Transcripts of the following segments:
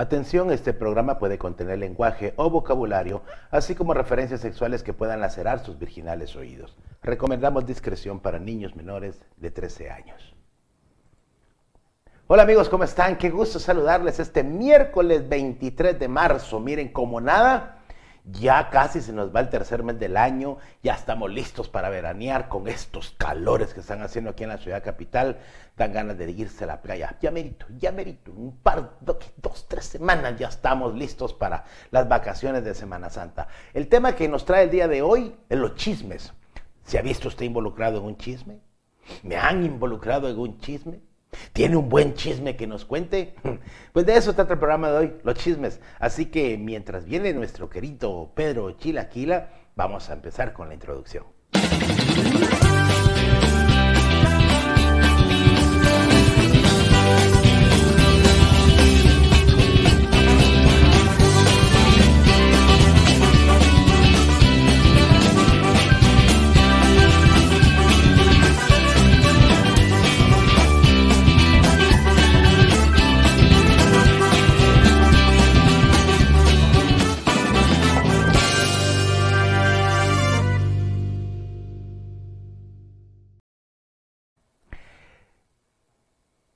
Atención, este programa puede contener lenguaje o vocabulario, así como referencias sexuales que puedan lacerar sus virginales oídos. Recomendamos discreción para niños menores de 13 años. Hola amigos, ¿cómo están? Qué gusto saludarles este miércoles 23 de marzo. Miren, como nada, ya casi se nos va el tercer mes del año, ya estamos listos para veranear con estos calores que están haciendo aquí en la ciudad capital. Dan ganas de irse a la playa. Ya merito, ya merito, un par, dos, tres semanas ya estamos listos para las vacaciones de Semana Santa. El tema que nos trae el día de hoy es los chismes. ¿Se ha visto usted involucrado en un chisme? ¿Me han involucrado en un chisme? ¿Tiene un buen chisme que nos cuente? Pues de eso trata el programa de hoy, los chismes. Así que mientras viene nuestro querido Pedro Chilaquila, vamos a empezar con la introducción.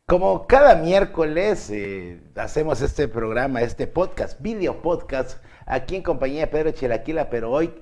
Como cada miércoles eh, hacemos este programa, este podcast, video podcast, aquí en compañía de Pedro Chilaquila, pero hoy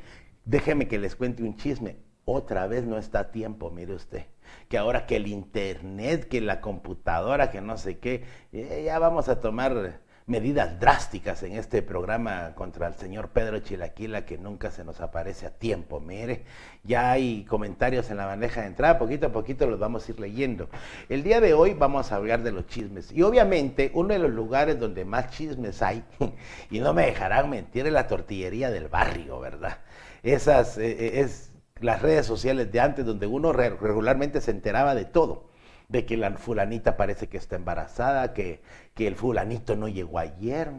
déjeme que les cuente un chisme. Otra vez no está a tiempo, mire usted. Que ahora que el internet, que la computadora, que no sé qué, eh, ya vamos a tomar medidas drásticas en este programa contra el señor Pedro Chilaquila que nunca se nos aparece a tiempo. Mire, ya hay comentarios en la bandeja de entrada, poquito a poquito los vamos a ir leyendo. El día de hoy vamos a hablar de los chismes y obviamente uno de los lugares donde más chismes hay, y no me dejarán mentir, es la tortillería del barrio, ¿verdad? Esas, eh, eh, es las redes sociales de antes donde uno regularmente se enteraba de todo de que la fulanita parece que está embarazada, que, que el fulanito no llegó ayer,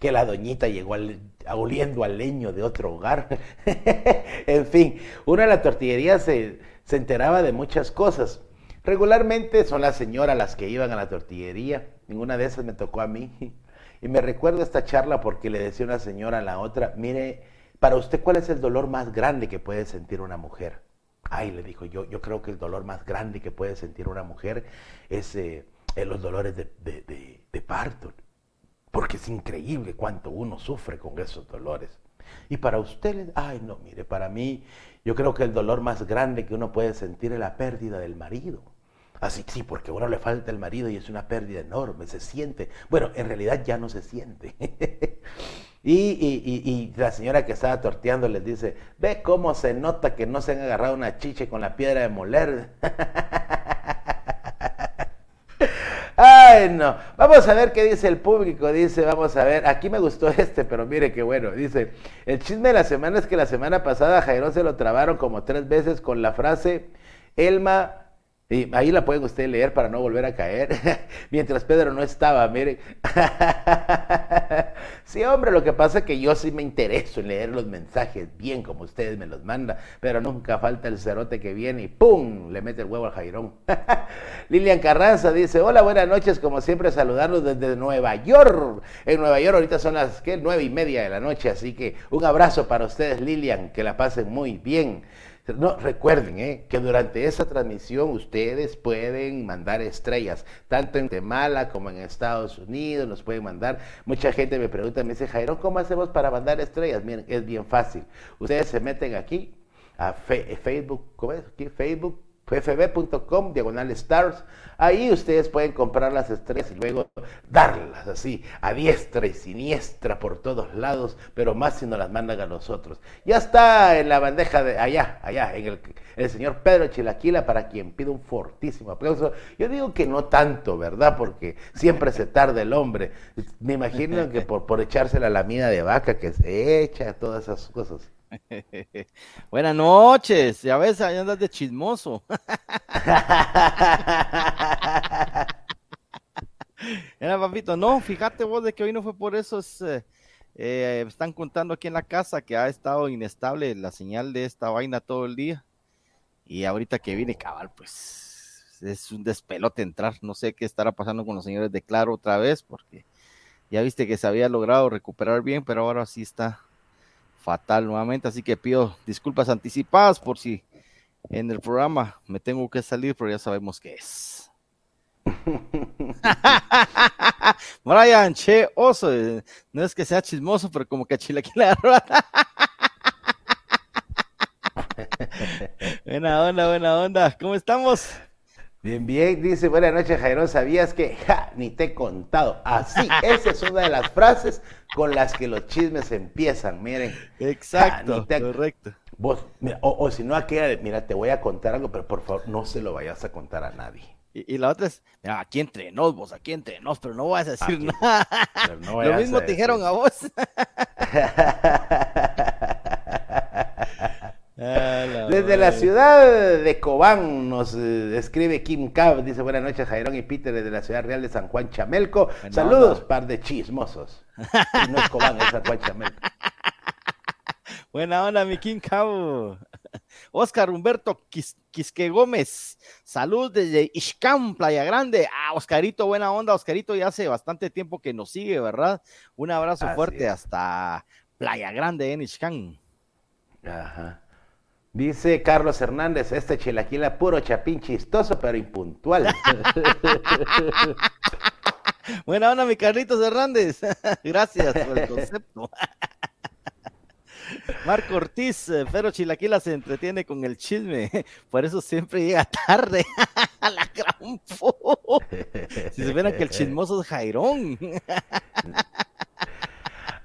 que la doñita llegó oliendo al leño de otro hogar. en fin, una de las tortillerías se, se enteraba de muchas cosas. Regularmente son las señoras las que iban a la tortillería, ninguna de esas me tocó a mí. Y me recuerdo esta charla porque le decía una señora a la otra, mire, para usted, ¿cuál es el dolor más grande que puede sentir una mujer? Ay, le dijo, yo, yo creo que el dolor más grande que puede sentir una mujer es, eh, los dolores de, parto. Porque es increíble cuánto uno sufre con esos dolores. Y para ustedes, ay, no, mire, para mí, yo creo que el dolor más grande que uno puede sentir es la pérdida del marido. Así sí, porque a uno le falta el marido y es una pérdida enorme, se siente. Bueno, en realidad ya no se siente. Y, la señora que estaba torteando les dice, ve cómo se nota que no se han agarrado una chiche con la piedra de moler. Ay, no. Vamos a ver qué dice el público. Dice, vamos a ver. Aquí me gustó este, pero mire qué bueno. Dice, el chisme de la semana es que la semana pasada a Jairo se lo trabaron como tres veces con la frase, Elma y ahí la pueden ustedes leer para no volver a caer. Mientras Pedro no estaba, miren. sí, hombre, lo que pasa es que yo sí me intereso en leer los mensajes bien como ustedes me los mandan, pero nunca falta el cerote que viene y ¡pum! le mete el huevo al Jairón. Lilian Carranza dice, hola, buenas noches, como siempre saludarlos desde Nueva York. En Nueva York ahorita son las ¿qué? nueve y media de la noche, así que un abrazo para ustedes, Lilian, que la pasen muy bien. No, recuerden eh, que durante esa transmisión ustedes pueden mandar estrellas, tanto en Guatemala como en Estados Unidos, nos pueden mandar. Mucha gente me pregunta, me dice, Jairo, ¿cómo hacemos para mandar estrellas? Miren, es bien fácil. Ustedes se meten aquí a Facebook, ¿cómo es? Aquí, Facebook fb.com, diagonal stars. Ahí ustedes pueden comprar las estrellas y luego darlas así, a diestra y siniestra por todos lados, pero más si nos las mandan a nosotros. Ya está en la bandeja de allá, allá, en el, el señor Pedro Chilaquila, para quien pido un fortísimo aplauso. Yo digo que no tanto, ¿verdad? Porque siempre se tarda el hombre. Me imagino que por, por echarse la lamina de vaca que se echa, todas esas cosas. Buenas noches, ya ves, ahí andas de chismoso. Era papito, no, fíjate vos de que hoy no fue por eso, eh, eh, están contando aquí en la casa que ha estado inestable la señal de esta vaina todo el día. Y ahorita que viene cabal, pues es un despelote entrar. No sé qué estará pasando con los señores de Claro otra vez, porque Ya viste que se había logrado recuperar bien, pero ahora sí está fatal nuevamente. Así que pido disculpas anticipadas por si en el programa me tengo que salir, pero ya sabemos qué es. Brian, che, oso, eh, no es que sea chismoso, pero como que chilaquila buena onda, buena onda. ¿Cómo estamos? Bien, bien, dice, buenas noches, Jairo. ¿Sabías que, ja, ni te he contado? Así, esa es una de las frases con las que los chismes empiezan, miren. Exacto, correcto. Vos, o, si no, aquella, mira, te voy a contar algo, pero por favor, no se lo vayas a contar a nadie. Y, la otra es, mira, aquí entre nos, vos, aquí entre nos, pero no vas a decir nada. lo mismo te dijeron a vos. Ah, Desde la ciudad de Cobán nos eh, escribe Kim Cab, dice buenas noches Jairón y Peter desde la ciudad real de San Juan Chamelco. Saludos, par de chismosos. no es Cobán, es San Juan Chamelco. Buena onda, mi Kim Cab. Oscar Humberto Quisque Gómez, salud desde Ixcán, Playa Grande. Ah, Oscarito, buena onda, Oscarito, ya hace bastante tiempo que nos sigue, ¿verdad? Un abrazo fuerte hasta Playa Grande en Ixcán. Ajá. Dice Carlos Hernández, este chilaquila puro chapín chistoso, pero impuntual. Buena onda, mi Carlitos Hernández. Gracias por el concepto. Marco Ortiz, eh, pero Chilaquila se entretiene con el chisme, por eso siempre llega tarde a la gran Si supieran que el chismoso es Jairón.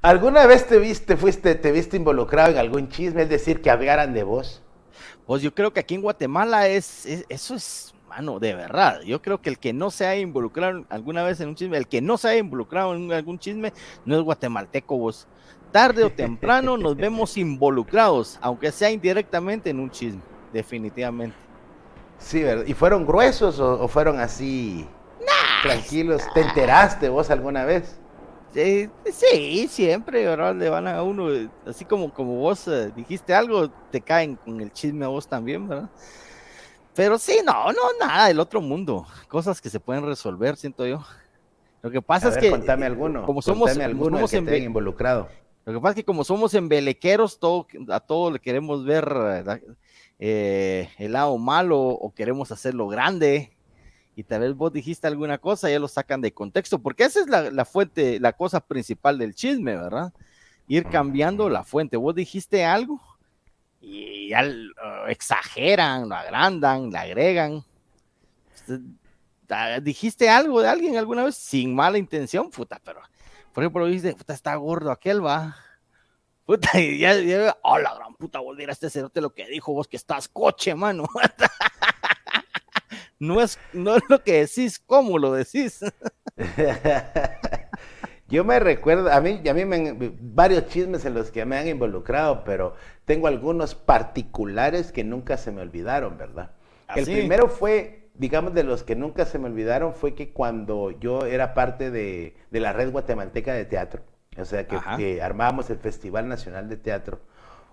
¿Alguna vez te viste, fuiste, te viste involucrado en algún chisme, es decir, que hablaran de vos? Pues yo creo que aquí en Guatemala es, eso es, mano, de verdad. Yo creo que el que no se haya involucrado alguna vez en un chisme, el que no se haya involucrado en algún chisme, no es guatemalteco vos. Tarde o temprano nos vemos involucrados, aunque sea indirectamente en un chisme, definitivamente. Sí, ¿verdad? ¿Y fueron gruesos o, fueron así tranquilos? ¿Te enteraste vos alguna vez? Sí, siempre, ¿verdad? Le van a uno, así como, como vos eh, dijiste algo, te caen con el chisme a vos también, ¿verdad? Pero sí, no, no, nada del otro mundo. Cosas que se pueden resolver, siento yo. Lo que pasa es que. Contame alguno. Como somos, alguno que involucrado. Lo que pasa es que como somos embelequeros, todo, a todo le queremos ver eh, el lado malo o queremos hacerlo grande y tal vez vos dijiste alguna cosa, ya lo sacan de contexto, porque esa es la, fuente, la cosa principal del chisme, ¿verdad? Ir cambiando la fuente. Vos dijiste algo y ya exageran, lo agrandan, le agregan. Dijiste algo de alguien alguna vez sin mala intención, puta, pero por ejemplo, dijiste, puta, está gordo aquel, va. Puta, y ya, ya, oh, la gran puta, volver a este cerote lo que dijo vos que estás coche, mano. no es, no es lo que decís, ¿cómo lo decís? Yo me recuerdo, a mí, a mí me, varios chismes en los que me han involucrado, pero tengo algunos particulares que nunca se me olvidaron, ¿verdad? ¿Ah, el primero fue, digamos, de los que nunca se me olvidaron, fue que cuando yo era parte de, la red guatemalteca de teatro, o sea, que, armábamos el Festival Nacional de Teatro,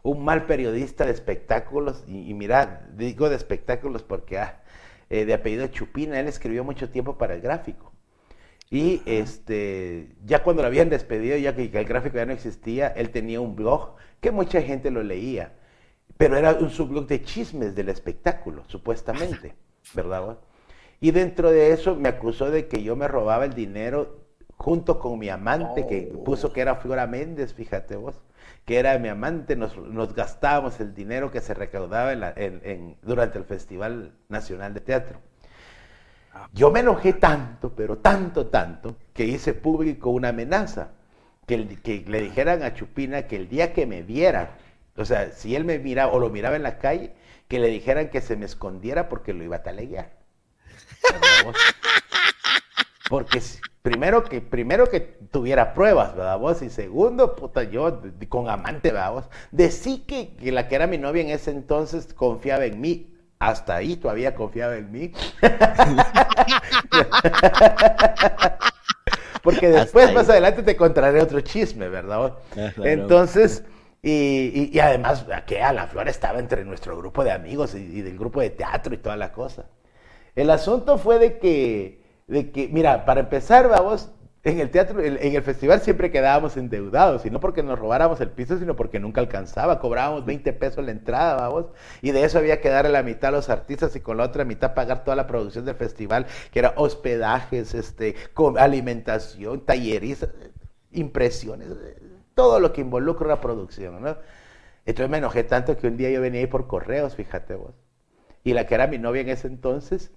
un mal periodista de espectáculos, y, y mira, digo de espectáculos porque ah, eh, de apellido Chupina, él escribió mucho tiempo para el gráfico. Y este, ya cuando lo habían despedido, ya que, el gráfico ya no existía, él tenía un blog que mucha gente lo leía. Pero era un subblog de chismes del espectáculo, supuestamente, ¿verdad? Y dentro de eso me acusó de que yo me robaba el dinero junto con mi amante, que puso que era Flora Méndez, fíjate vos que era mi amante, nos, gastábamos el dinero que se recaudaba en durante el Festival Nacional de Teatro. Ah. Yo me enojé tanto, pero tanto, tanto, que hice público una amenaza, que, que le dijeran a Chupina que el día que me viera, o sea, si él me miraba o lo miraba en la calle, que le dijeran que se me escondiera porque lo iba a taleguear. Porque primero que, primero que tuviera pruebas, ¿verdad vos? Y segundo, puta, yo con amante, ¿verdad vos? Decí que, que la que era mi novia en ese entonces confiaba en mí. Hasta ahí todavía confiaba en mí. Porque después, más adelante, te contaré otro chisme, ¿verdad? Ah, entonces, y, y, además, que a la flor estaba entre nuestro grupo de amigos y, y, del grupo de teatro y toda la cosa. El asunto fue de que de que, mira, para empezar, vamos, en el teatro, en el festival siempre quedábamos endeudados, y no porque nos robáramos el piso, sino porque nunca alcanzaba. Cobrábamos 20 pesos la entrada, vamos, y de eso había que darle la mitad a los artistas y con la otra mitad pagar toda la producción del festival, que era hospedajes, este, alimentación, talleres, impresiones, todo lo que involucra una producción, ¿no? Entonces me enojé tanto que un día yo venía ahí por correos, fíjate vos. Y la que era mi novia en ese entonces,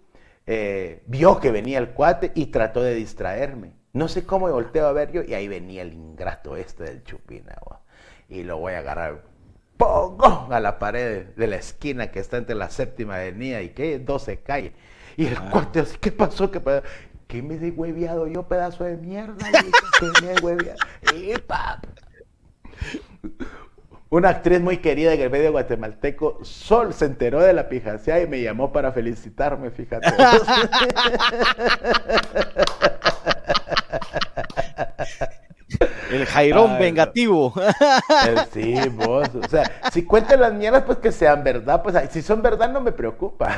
eh, vio que venía el cuate y trató de distraerme. No sé cómo me volteo a ver yo y ahí venía el ingrato este del chupina. Y lo voy a agarrar ¡Pongo! a la pared de la esquina que está entre la séptima avenida y que 12 calle. Y el ah. cuate así, ¿qué pasó? ¿Qué, pasó? ¿Qué me he hueviado yo, pedazo de mierda? ¿Qué me he hueviado? Y una actriz muy querida en el medio guatemalteco, Sol, se enteró de la pijacia y me llamó para felicitarme, fíjate. El Jairón vengativo. sí, vos. O sea, si cuentan las mierdas, pues que sean verdad. Pues si son verdad, no me preocupa.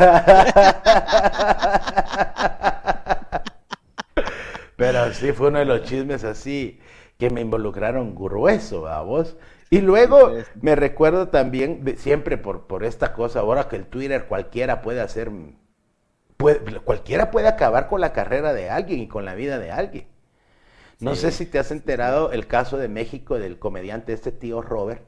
Pero sí, fue uno de los chismes así que me involucraron grueso, a vos. Y luego me recuerdo también, siempre por, por esta cosa, ahora que el Twitter cualquiera puede hacer, cualquiera puede acabar con la carrera de alguien y con la vida de alguien. No sé si te has enterado el caso de México del comediante este tío Robert,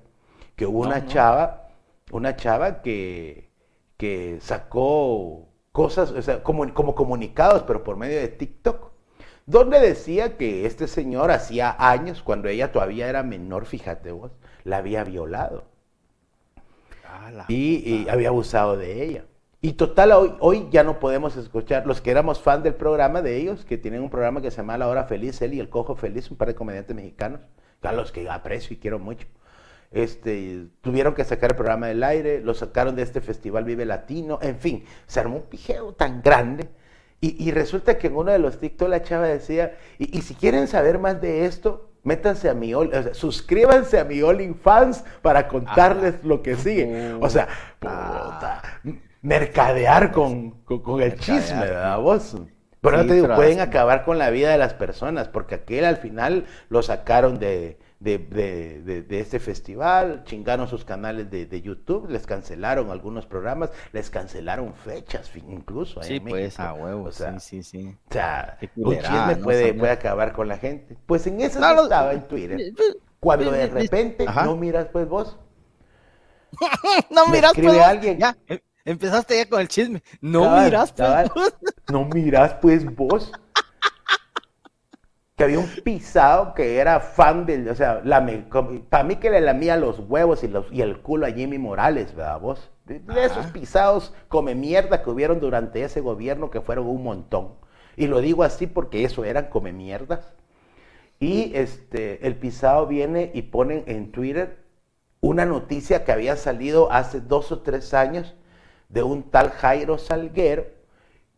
que hubo una chava, una chava que, que sacó cosas, o sea, como, como comunicados, pero por medio de TikTok donde decía que este señor hacía años, cuando ella todavía era menor, fíjate vos, la había violado. y, había abusado de ella. Y total, hoy, hoy ya no podemos escuchar, los que éramos fan del programa de ellos, que tienen un programa que se llama La Hora Feliz, él y El Cojo Feliz, un par de comediantes mexicanos, a los que aprecio y quiero mucho. Este, tuvieron que sacar el programa del aire, lo sacaron de este festival Vive Latino, en fin, se armó un pijeo tan grande. Y, resulta que en uno de los TikTok la chava decía, y si quieren saber más de esto, métanse a mi o suscríbanse a mi Fans para contarles lo que sigue. O sea, puta, mercadear con, con, el chisme, ¿verdad vos? Pero no te digo, pueden acabar con la vida de las personas, porque aquel al final lo sacaron de, de, de, de, este festival, chingaron sus canales de, YouTube, les cancelaron algunos programas, les cancelaron fechas incluso. Sí, pues a huevos, sí, sí, sí. O sea, un chisme puede, puede acabar con la gente. Pues en eso estaba en Twitter. Cuando de repente no miras pues vos. no miras pues alguien. Ya, em, empezaste ya con el chisme. No miras pues vos. No miras pues vos que había un pisado que era fan del, o sea, para mí que le lamía los huevos y, los, y el culo a Jimmy Morales, ¿verdad vos? De, esos pisados come mierda que hubieron durante ese gobierno que fueron un montón. Y lo digo así porque eso eran come mierdas. Y este, el pisado viene y pone en Twitter una noticia que había salido hace dos o tres años de un tal Jairo Salguero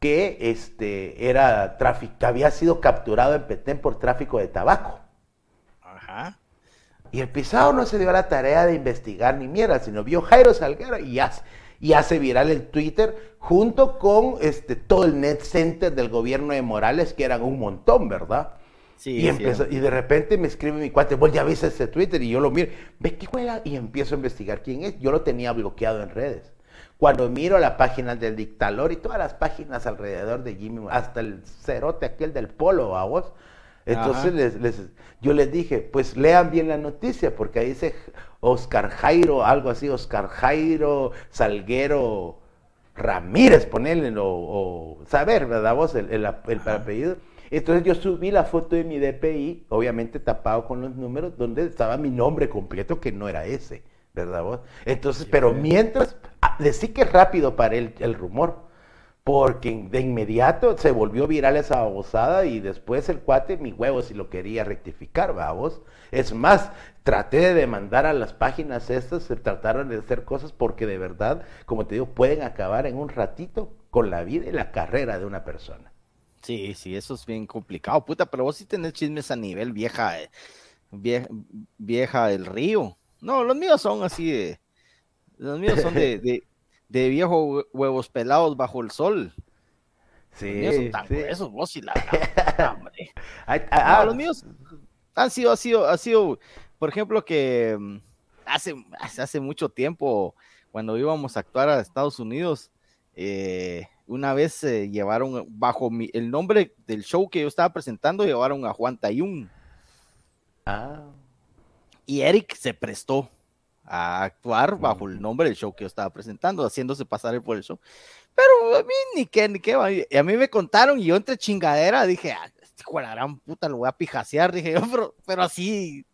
que este, era tráfico, había sido capturado en Petén por tráfico de tabaco. Ajá. Y el pisado no se dio a la tarea de investigar ni mierda, sino vio Jairo Salguero y hace, y hace viral el Twitter junto con este, todo el net center del gobierno de Morales, que eran un montón, ¿verdad? Sí, y, y de repente me escribe mi cuate, vos ya viste ese Twitter y yo lo miro, ve qué juega y empiezo a investigar quién es. Yo lo tenía bloqueado en redes. Cuando miro la página del dictador y todas las páginas alrededor de Jimmy, hasta el cerote aquel del polo, a vos. Entonces les, yo les dije, pues lean bien la noticia, porque ahí dice Oscar Jairo, algo así, Oscar Jairo Salguero Ramírez, ponerle, o, saber, ¿verdad? Vos, el, el, apellido. Entonces yo subí la foto de mi DPI, obviamente tapado con los números, donde estaba mi nombre completo, que no era ese, ¿verdad vos? Entonces, pero mientras decí que rápido para el, el rumor, porque de inmediato se volvió viral esa babosada y después el cuate, mi huevo, si lo quería rectificar, vamos. Es más, traté de demandar a las páginas estas, se trataron de hacer cosas porque de verdad, como te digo, pueden acabar en un ratito con la vida y la carrera de una persona. Sí, sí, eso es bien complicado, puta, pero vos sí tenés chismes a nivel vieja, eh, vieja, vieja del río. No, los míos son así de los míos son de, de, de viejos huevos pelados bajo el sol. Sí, los míos son tan gruesos, vos y la hombre. los míos han sido, ha sido, ha sido, por ejemplo, que mm, hace, hace mucho tiempo, cuando íbamos a actuar a Estados Unidos, eh, una vez se llevaron bajo el nombre del show que yo estaba presentando, llevaron a Juan Tayún. Ah. Y Eric se prestó a actuar bajo el nombre del show que yo estaba presentando, haciéndose pasar por el show. Pero a mí ni qué, ni qué, y a mí me contaron y yo entre chingadera dije, ah, este gran puta, lo voy a pijasear, dije yo, pero, pero así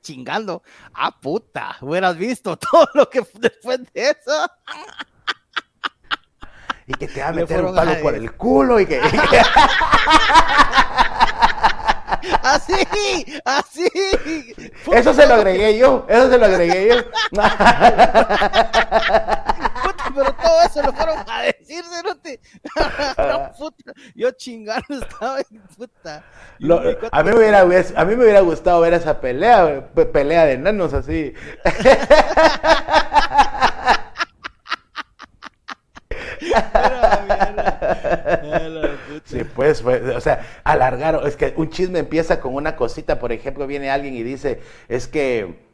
chingando, ah puta, hubieras visto todo lo que después de eso. Y que te va a meter un palo por el culo y que... Así, así. Eso se lo agregué yo, eso se lo agregué yo. pero todo eso lo fueron a decir, te... puta, yo chingando estaba en puta. a, mí me hubiera, a mí me hubiera gustado ver esa pelea, pelea de enanos así. Sí, pues, o sea, alargaron, es que un chisme empieza con una cosita, por ejemplo, viene alguien y dice, es que,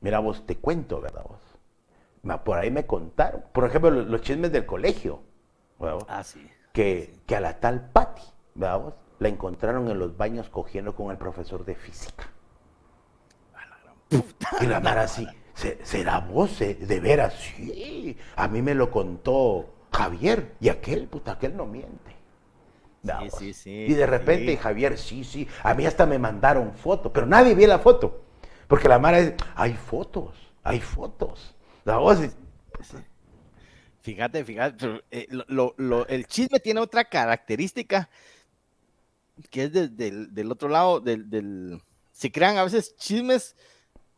mira vos, te cuento, ¿verdad vos? Por ahí me contaron, por ejemplo, los, chismes del colegio, Ah, sí. Que, que a la tal Patty, ¿verdad vos? La encontraron en los baños cogiendo con el profesor de física. Y la Mara así, ¿será vos? ¿De veras? Sí. A mí me lo contó Javier, y aquel, puta, aquel no miente. Sí, sí, sí, y de repente Javier, sí, sí, a mí hasta me mandaron foto, pero nadie vio la foto, porque la Mara es, hay fotos, hay fotos. La voz Fíjate, fíjate, eh, el chisme tiene otra característica que es del, otro lado, del, se crean a veces chismes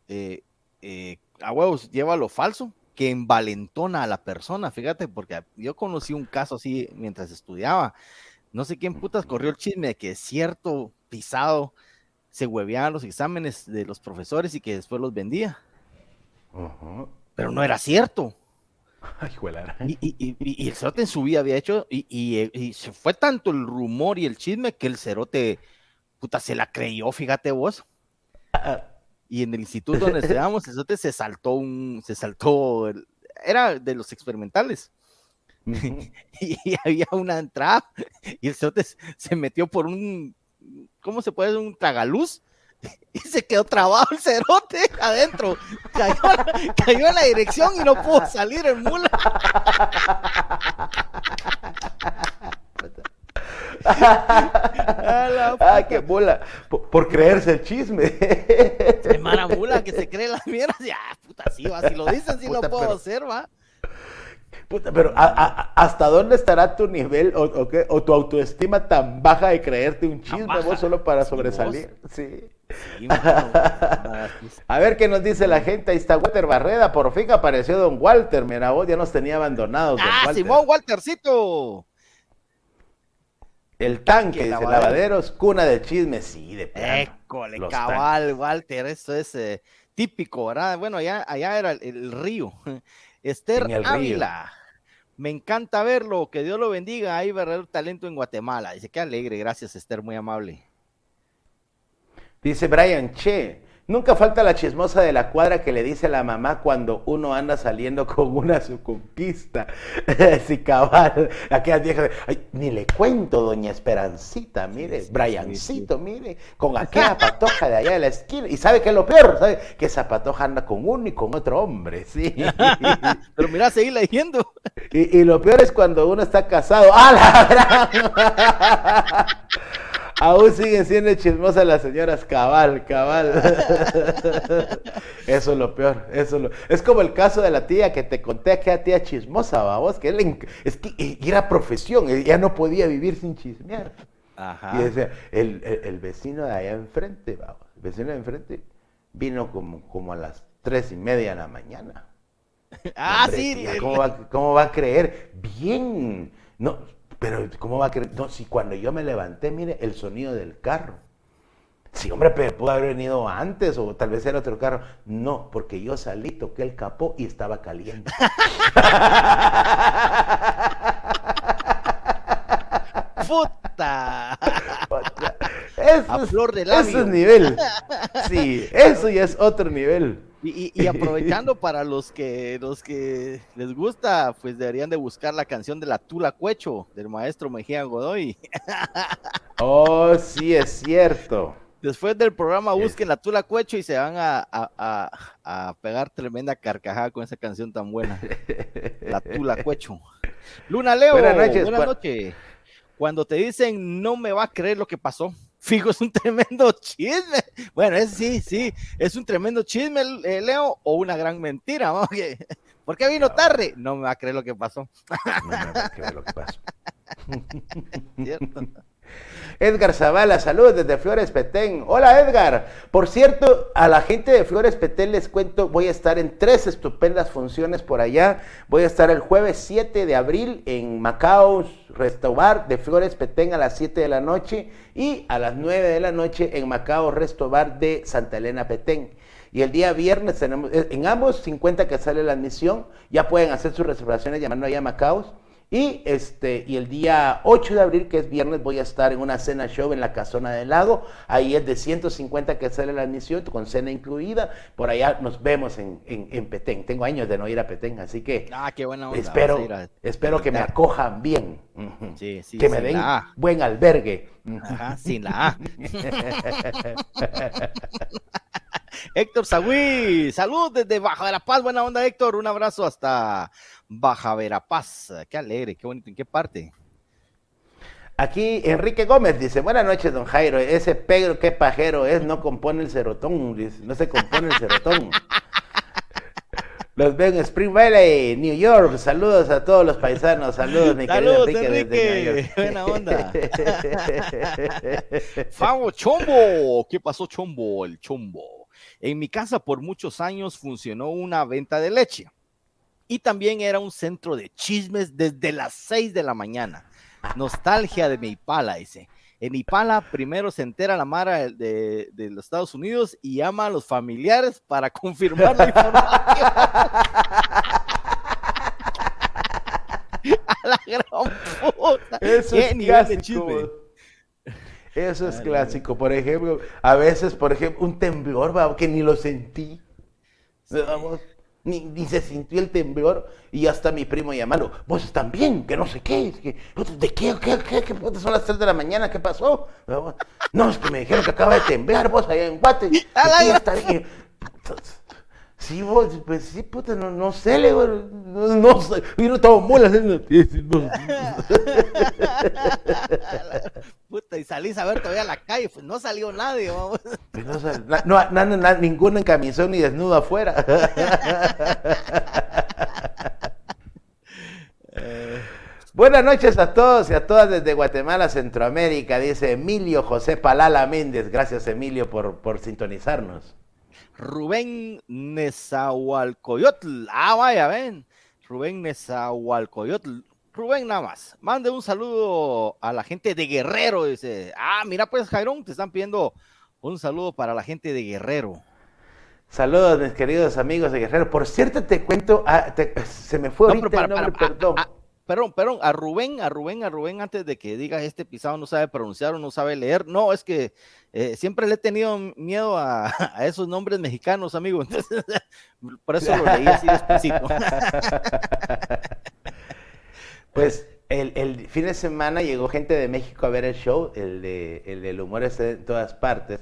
eh, eh, a huevos, lleva lo falso, que envalentona a la persona, fíjate, porque yo conocí un caso así mientras estudiaba. No sé quién putas corrió el chisme de que cierto pisado se hueveaba los exámenes de los profesores y que después los vendía. Pero no era cierto. Ay, y, y, y, el cerote en su vida había hecho, y, se fue tanto el rumor y el chisme que el cerote, puta, se la creyó, fíjate vos. Y en el instituto donde estudiábamos, se saltó un, se saltó, era de los experimentales. y, había una entrada y el cerote se metió por un, ¿cómo se puede decir? Un tragaluz y se quedó trabado el cerote adentro. Cayó, cayó en la dirección y no pudo salir en mula. ah, qué mula. Por, creerse el chisme. Se mala mula que se cree la mierda. Ya, puta, sí, va. Si lo dicen, sí lo puedo hacer, va. Puta, pero ¿hasta dónde estará tu nivel o, o, tu autoestima tan baja de creerte un chisme vos solo para sobresalir? Sí. a ver qué nos dice la gente. Ahí está Walter Barreda. Por fin apareció Don Walter. Mira, vos ya nos tenía abandonados. ah, Simón Waltercito. El tanque, dice Lavaderos, cuna de chismes, sí, de plano. École, cabal, Walter, eso es eh, típico, ¿verdad? Bueno, allá, allá era el, río. Esther Ávila, me encanta verlo, que Dios lo bendiga, hay verdadero talento en Guatemala. Dice, qué alegre, gracias Esther, muy amable. Dice Brian Che, Nunca falta la chismosa de la cuadra que le dice a la mamá cuando uno anda saliendo con una su conquista. sí, cabal. Aquellas viejas, ay, ni le cuento, doña Esperancita, mire, Briancito, mire, con aquella patoja de allá de la esquina. Y sabe que es lo peor, ¿sabe? Que esa patoja anda con uno y con otro hombre, sí. Pero mira, seguí leyendo. Y, y, lo peor es cuando uno está casado. ¡Ah, la Aún siguen siendo chismosas las señoras, cabal, cabal. Eso es lo peor. Eso es, es como el caso de la tía que te conté, aquella tía chismosa, vamos, que él, es que era profesión, ya no podía vivir sin chismear. Ajá. Y decía, el, vecino de allá enfrente, vamos, el vecino de enfrente vino como, como a las tres y media de la mañana. ah, sí. ¿cómo, va, ¿Cómo va a creer? Bien. No, pero, ¿cómo va a creer? No, si cuando yo me levanté, mire, el sonido del carro. Sí, hombre, pero pudo haber venido antes o tal vez era otro carro. No, porque yo salí, toqué el capó y estaba caliente. ¡Puta! Eso A es, flor de eso labio. es nivel. Sí, eso ya es otro nivel. Y, y- y aprovechando para los que los que les gusta, pues deberían de buscar la canción de la Tula Cuecho del maestro Mejía Godoy. Oh, sí, es cierto. Después del programa busquen la Tula Cuecho y se van a, a- a- a pegar tremenda carcajada con esa canción tan buena. La Tula Cuecho. Luna Leo, Buenas buenas noches, noches. cua- Cuando te dicen no me va a creer lo que pasó, fijo, es un tremendo chisme. Bueno, es sí, sí, es un tremendo chisme, eh, Leo, o una gran mentira. ¿no? ¿Por qué vino tarde? No me va a creer lo que pasó. No, no, no, qué ver lo que pasó. ¿cierto? Edgar Zavala, saludos desde Flores Petén. Hola Edgar. Por cierto, a la gente de Flores Petén les cuento, voy a estar en tres estupendas funciones por allá. Voy a estar el jueves 7 de abril en Macao Restobar de Flores Petén a las 7 de la noche y a las 9 de la noche en Macao Restobar de Santa Elena Petén. Y el día viernes tenemos, eh, en ambos 50 que sale la admisión, ya pueden hacer sus reservaciones llamando allá a Macaos. Y este, y el día 8 de abril, que es viernes, voy a estar en una cena show en la Casona del Lago. Ahí es de 150 que sale la admisión, con cena incluida. Por allá nos vemos en, en, en Petén. Tengo años de no ir a Petén, así que Ah, qué buena onda. espero, a espero que me acojan bien. Sí, sí, que me den buen albergue. Ajá, sin la A. Héctor Sagüí, salud desde Baja Verapaz, buena onda Héctor, un abrazo hasta Baja Verapaz, qué alegre, qué bonito, ¿en qué parte? Aquí Enrique Gómez dice, buenas noches, don Jairo. Ese Pedro, qué pajero es, no compone el serotón, dice, no se compone el serotón. Los veo en Spring Valley, New York. Saludos a todos los paisanos. Saludos, mi querido Saludos, Enrique, New Enrique. Buena onda. Favo Chombo, ¿qué pasó Chombo? El Chombo. En mi casa por muchos años funcionó una venta de leche y también era un centro de chismes desde las 6 de la mañana. Nostalgia de mi pala, dice. En Ipala primero se entera la Mara de, los Estados Unidos y llama a los familiares para confirmar la información. a la gran puta. Eso ¿Qué es nivel de chisme? Eso es Ay, clásico. Por ejemplo, a veces, por ejemplo, un temblor, va, que ni lo sentí. Vamos, ni, ni se sintió el temblor y ya está mi primo llamando. Vos están bien, que no sé qué. que- ¿De qué? ¿Qué? ¿Qué? ¿Qué puta son las 3 de la mañana? ¿Qué pasó? Vamos, No, es que me dijeron que acaba de temblar vos allá en Guate. y A la que ya gran- está bien. Sí, vos, pues sí, puta, no, no sé, le digo, no, no sé. Y no estaba mulas. No, Puta, y salís a ver todavía a la calle, pues no salió nadie, vamos. Pues no, sal- na- no, na- na- na- ninguno en camisón ni desnudo afuera. Buenas noches a todos y a todas desde Guatemala, Centroamérica, dice Emilio José Palala Méndez. Gracias, Emilio, por, por sintonizarnos. Rubén Nezahualcoyotl. Ah, vaya, ven. Rubén Nezahualcoyotl. Rubén nada más. Mande un saludo a la gente de Guerrero. Dice, ah, mira pues, Jairón, te están pidiendo un saludo para la gente de Guerrero. Saludos, mis queridos amigos de Guerrero. Por cierto, te cuento, ah, te- se me fue No, ahorita el nombre, para- perdón. ah, ah, Perdón, perdón, a Rubén, a Rubén, a Rubén, antes de que diga este pisado no sabe pronunciar o no sabe leer. No, es que eh, siempre le he tenido miedo a, esos nombres mexicanos, amigo. Entonces, por eso lo leí así despacito. Pues el, fin de semana llegó gente de México a ver el show, el de el del humor está en todas partes.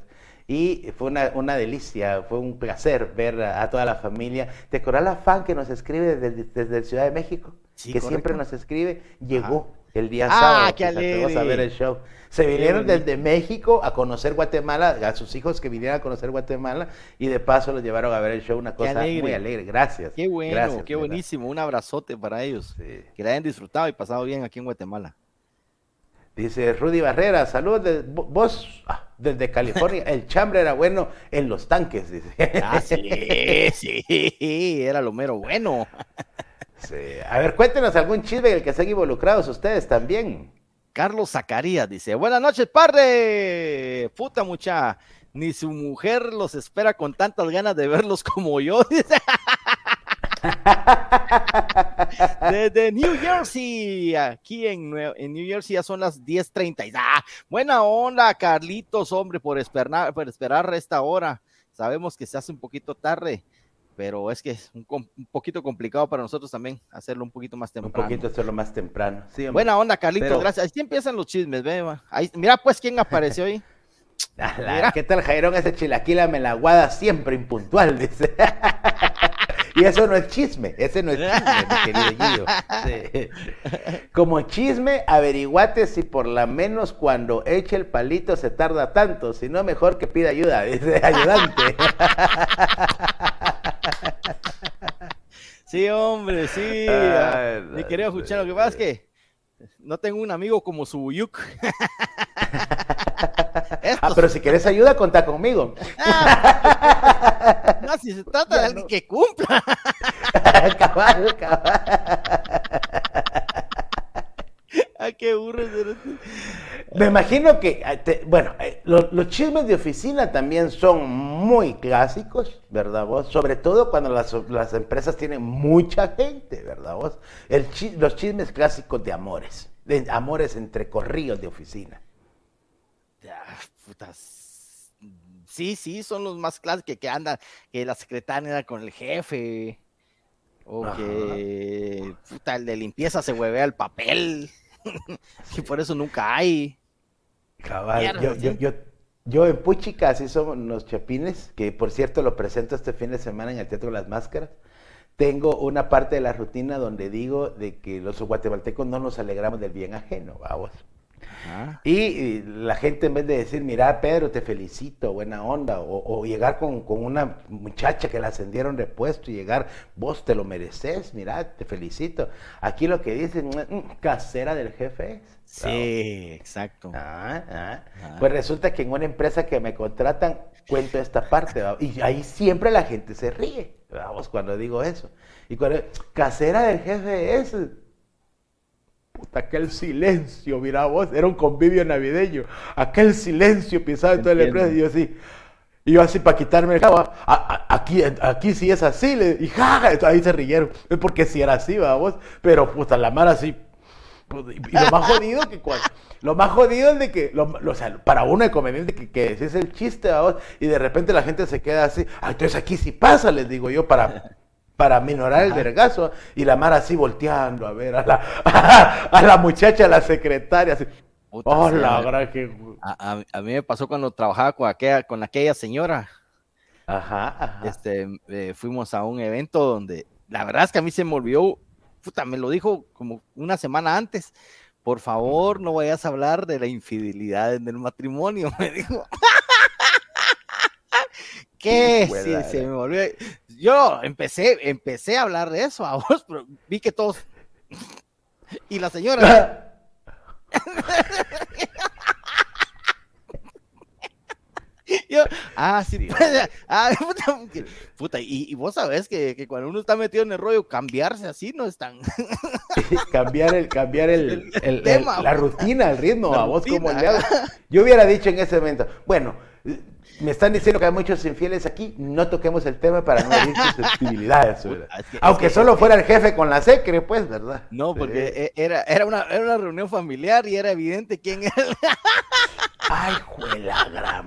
Y fue una, una delicia, fue un placer ver a, toda la familia. ¿Te acuerdas la fan que nos escribe desde, desde Ciudad de México? Sí, que correcto. siempre nos escribe, llegó el día Ah, sábado. qué a alegre. ver el show. Se vinieron desde México a conocer Guatemala, a sus hijos que vinieron a conocer Guatemala y de paso los llevaron a ver el show, una cosa alegre. muy alegre. Gracias. Qué bueno, gracias, qué buenísimo. Un abrazote para ellos. Sí. Que la hayan disfrutado y pasado bien aquí en Guatemala. Dice Rudy Barrera, saludos de, vos ah, desde California. El chambre era bueno en los tanques, dice. Ah, sí, sí, era lo mero bueno. A ver, cuéntenos algún chisme en el que estén involucrados ustedes también. Carlos Zacarías dice, buenas noches, padre. Puta mucha, ni su mujer los espera con tantas ganas de verlos como yo. Desde New Jersey, aquí en, en, New Jersey ya son las 10:30. Ah, buena onda, Carlitos, hombre, por esperar, por esperar esta hora. Sabemos que se hace un poquito tarde, pero es que es un, poquito complicado para nosotros también hacerlo un poquito más temprano. Un poquito hacerlo más temprano. buena onda, Carlitos, gracias. Así empiezan los chismes, ve. Ahí, mira pues quién apareció ahí. ¿Qué tal, Jairón? Ese chilaquila me la guada siempre impuntual, dice. y eso no es chisme, ese no es chisme, mi querido Gillo. Como chisme, averiguate si por lo menos cuando eche el palito se tarda tanto, si no mejor que pida ayuda, dice ayudante. Sí, hombre, sí. mi querido Juchano, lo que pasa es que no tengo un amigo como su Yuk. Ah, pero si quieres ayuda, contá conmigo. no, si se trata de alguien que cumpla. cabal, cabal. Ah, qué burro. Me imagino que, eh, bueno, eh, los, chismes de oficina también son muy clásicos, ¿verdad vos? Sobre todo cuando las, empresas tienen mucha gente, ¿verdad vos? El, los chismes clásicos de amores, de amores entre corrillos de oficina putas. Sí, sí, son los más clásicos que, andan, que la secretaria anda con el jefe. O que puta, el de limpieza se huevea el papel. y por eso nunca hay. Cabal, yo, yo, yo, yo, en Puchica, así somos los chapines, que por cierto lo presento este fin de semana en el Teatro de las Máscaras. Tengo una parte de la rutina donde digo de que los guatemaltecos no nos alegramos del bien ajeno, vamos. Y, la gente en vez de decir, mira Pedro, te felicito, buena onda, o, llegar con, una muchacha que la ascendieron de puesto y llegar, vos te lo mereces, mira, te felicito. Aquí lo que dicen, mm, mm, casera del jefe Sí, exacto. Ah, ah. Pues resulta que en una empresa que me contratan, cuento esta parte, y ahí siempre la gente se ríe, vamos, cuando digo eso. Y cuando, casera del jefe es Puta, aquel silencio, mira vos, era un convivio navideño. Aquel silencio pisado en toda la empresa. Y yo así, y yo así para quitarme el cabo, aquí, aquí sí es así, y ahí se rieron. Es porque si era así, vamos. Pero puta, la mar así. Y lo más jodido que cuando, lo más jodido es de que, o sea, para uno de conveniente que, que es el chiste, vamos, y de repente la gente se queda así, ah, entonces aquí sí pasa, les digo yo, para, para minorar el vergazo y la mar así volteando a ver a la, a, la muchacha, a la secretaria. Así. oh, la verdad que... A, a, mí me pasó cuando trabajaba con aquella, con aquella señora. Ajá, ajá. Este, eh, fuimos a un evento donde la verdad es que a mí se me olvidó, puta, me lo dijo como una semana antes. Por favor, no vayas a hablar de la infidelidad en el matrimonio, me dijo. ¿Qué? Sí, se me volvió yo empecé, empecé a hablar de eso a vos, pero vi que todos. y la señora. Yo, ah, sí, ah, puta, y, vos sabés que, cuando uno está metido en el rollo, cambiarse así no es tan. cambiar el, cambiar el, el, tema, la rutina, el ritmo, a vos como. Yo hubiera dicho en ese momento, bueno, me están diciendo que hay muchos infieles aquí, no toquemos el tema para no herir susceptibilidades. Aunque solo fuera el jefe con la secre, pues, ¿verdad? No, porque e, era, era, una, era una reunión familiar y era evidente quién era. Ay, juela gran.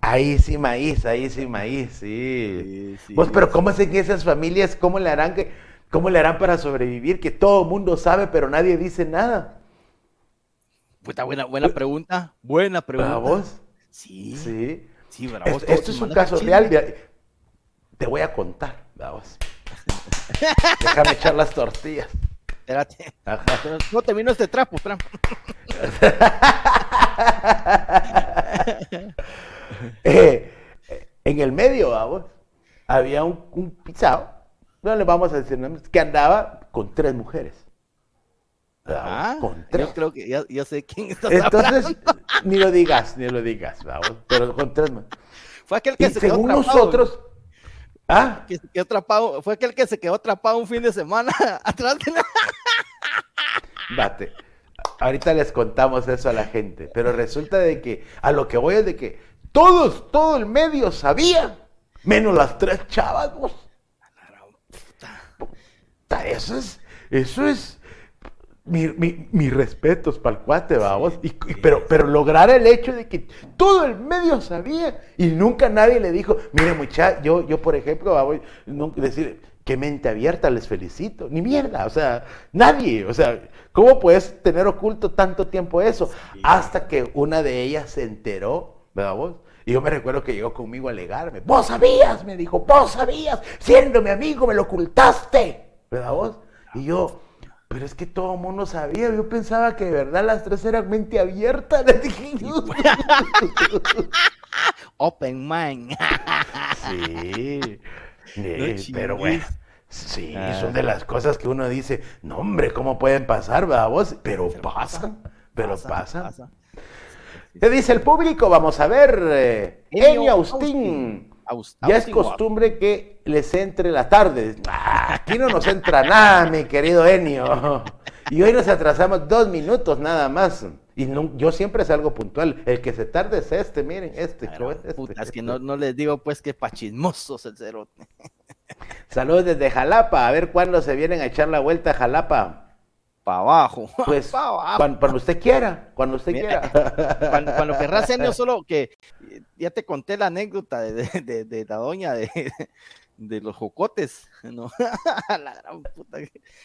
Ahí sí maíz, ahí sí maíz, sí. pues, pero ¿cómo es en esas familias? ¿Cómo le harán que, cómo le harán para sobrevivir? Que todo el mundo sabe, pero nadie dice nada. Puta, buena, buena pregunta. Buena pregunta. ¿Para vos? Sí. Sí. Sí, esto es un caso real. Te voy a contar, vamos. Déjame echar las tortillas. Espérate. No termino este trapo, trapo. Eh, en el medio, vamos, había un, un pisado, no le vamos a decir nombres, que andaba con tres mujeres. Ah. Yo creo que ya, sé quién estás Entonces, ni lo digas, ni lo digas, vamos, pero con tres más. Fue aquel que se quedó atrapado. nosotros. ¿Ah? Que se quedó atrapado, fue aquel que se quedó atrapado un fin de semana atrás de la... Bate. Ahorita les contamos eso a la gente, pero resulta de que a lo que voy es de que todos, todo el medio sabía, menos las tres chavas, vos. Eso es, eso es, mi, mi, mis respetos para el cuate, vamos. Y, pero, pero lograr el hecho de que todo el medio sabía y nunca nadie le dijo, mire muchacho, yo, yo por ejemplo, vamos, decir, qué mente abierta, les felicito. Ni mierda, o sea, nadie, o sea, ¿cómo puedes tener oculto tanto tiempo eso? Hasta que una de ellas se enteró, ¿verdad vos? Y yo me recuerdo que llegó conmigo a alegarme. Vos sabías, me dijo, vos sabías, siendo mi amigo me lo ocultaste, ¿verdad vos? Y yo, pero es que todo el mundo sabía, yo pensaba que de verdad las tres eran mente abierta, le dije Open mind. sí, pero bueno. Sí, son de las cosas que uno dice, no hombre, ¿cómo pueden pasar, ¿verdad vos? Pero, pasan, pero pasan. ¿Qué dice el público? Vamos a ver. Eh, Enio Austin. Ya es costumbre que les entre la tarde. Ah, aquí no nos entra nada, mi querido Enio. Y hoy nos atrasamos dos minutos nada más. Y yo siempre salgo puntual. El que se tarde es este, miren, este. este es que no, no, les digo pues que pachismosos el cerote. Saludos desde Jalapa. A ver cuándo se vienen a echar la vuelta a Jalapa para abajo. Pues Cuando, usted quiera, cuando usted quiera. Cuando, cuando querrás, solo que ya te conté la anécdota de, la doña de, los jocotes, ¿no?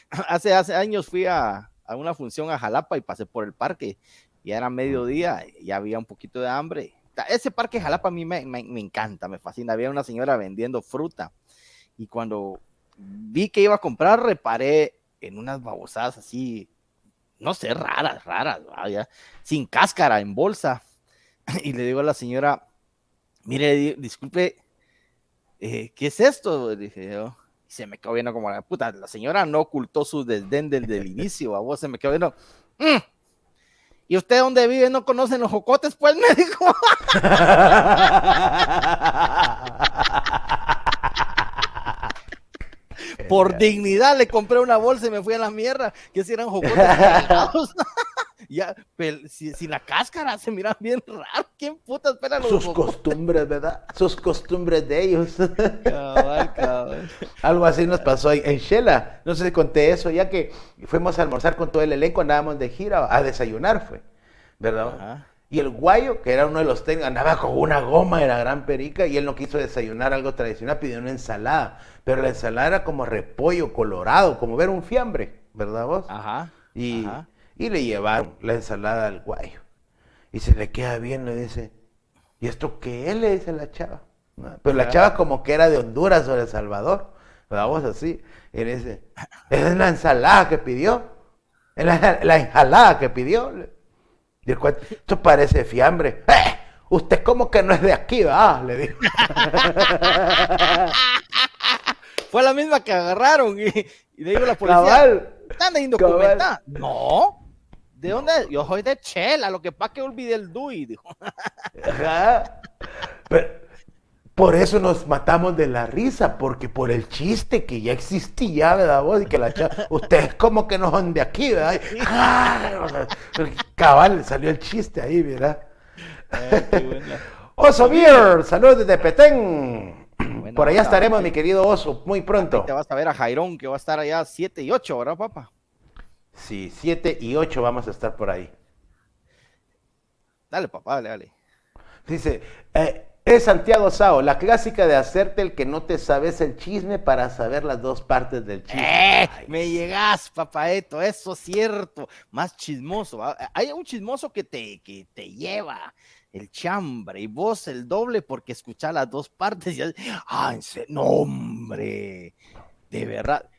Hace, hace años fui a, una función a Jalapa y pasé por el parque. Ya era mediodía, ya había un poquito de hambre. Ese parque Jalapa a mí me, me, me encanta, me fascina. Había una señora vendiendo fruta. Y cuando vi que iba a comprar, reparé en unas babosadas así, no sé, raras, raras, sin cáscara, en bolsa. Y le digo a la señora, mire, disculpe, eh, ¿qué es esto? Dije yo. Y se me quedó viendo como la puta. La señora no ocultó su desdén desde el inicio, a vos se me quedó viendo. Mm". ¿Y usted dónde vive? ¿No conocen los jocotes? Pues me dijo. Por dignidad le compré una bolsa y me fui a la mierda. Que si eran jocotes ya, si, la cáscara se miran bien raro. ¿Quién puta espera los Sus costumbres, ¿verdad? Sus costumbres de ellos. Algo así nos pasó en Shela. No sé si conté eso, ya que fuimos a almorzar con todo el elenco, andábamos de gira, a desayunar fue, ¿verdad? Y el guayo, que era uno de los técnicos, andaba con una goma, era gran perica, y él no quiso desayunar algo tradicional, pidió una ensalada. Pero la ensalada era como repollo colorado, como ver un fiambre, ¿verdad vos? Ajá. Y, y le llevaron la ensalada al guayo. Y se le queda bien, le dice, ¿y esto qué es? Le dice la chava. Pero la chava como que era de Honduras o de El Salvador, ¿verdad vos? Así. Y le dice, es la ensalada que pidió. Es la, la ensalada que pidió. Y el esto parece fiambre. ¡Eh! Usted como que no es de aquí, ¿va? Le dijo. Fue la misma que agarraron y, le digo a la policía. ¿Están indocumentada? No. ¿De dónde? Yo soy de Chela, lo que pasa que olvidé el DUI, dijo. Ajá. Por eso nos matamos de la risa, porque por el chiste que ya existía, ¿verdad vos? Y que la chava, ustedes como que no son de aquí, ¿verdad? cabal, salió el chiste ahí, ¿verdad? Oso Beer, saludos desde Petén. por allá estaremos, mi querido Oso, muy pronto. Te vas a ver a Jairón, que va a estar allá 7 y 8, ¿verdad, papá? Sí, 7 y 8 vamos a estar por ahí. Dale, papá, dale, dale. Dice, eh, es Santiago Sao, la clásica de hacerte el que no te sabes el chisme para saber las dos partes del chisme. Eh, me llegas, papaeto, eso es cierto. Más chismoso. Hay un chismoso que te, que te lleva el chambre y vos el doble porque escuchar las dos partes y ah, no hombre, de verdad.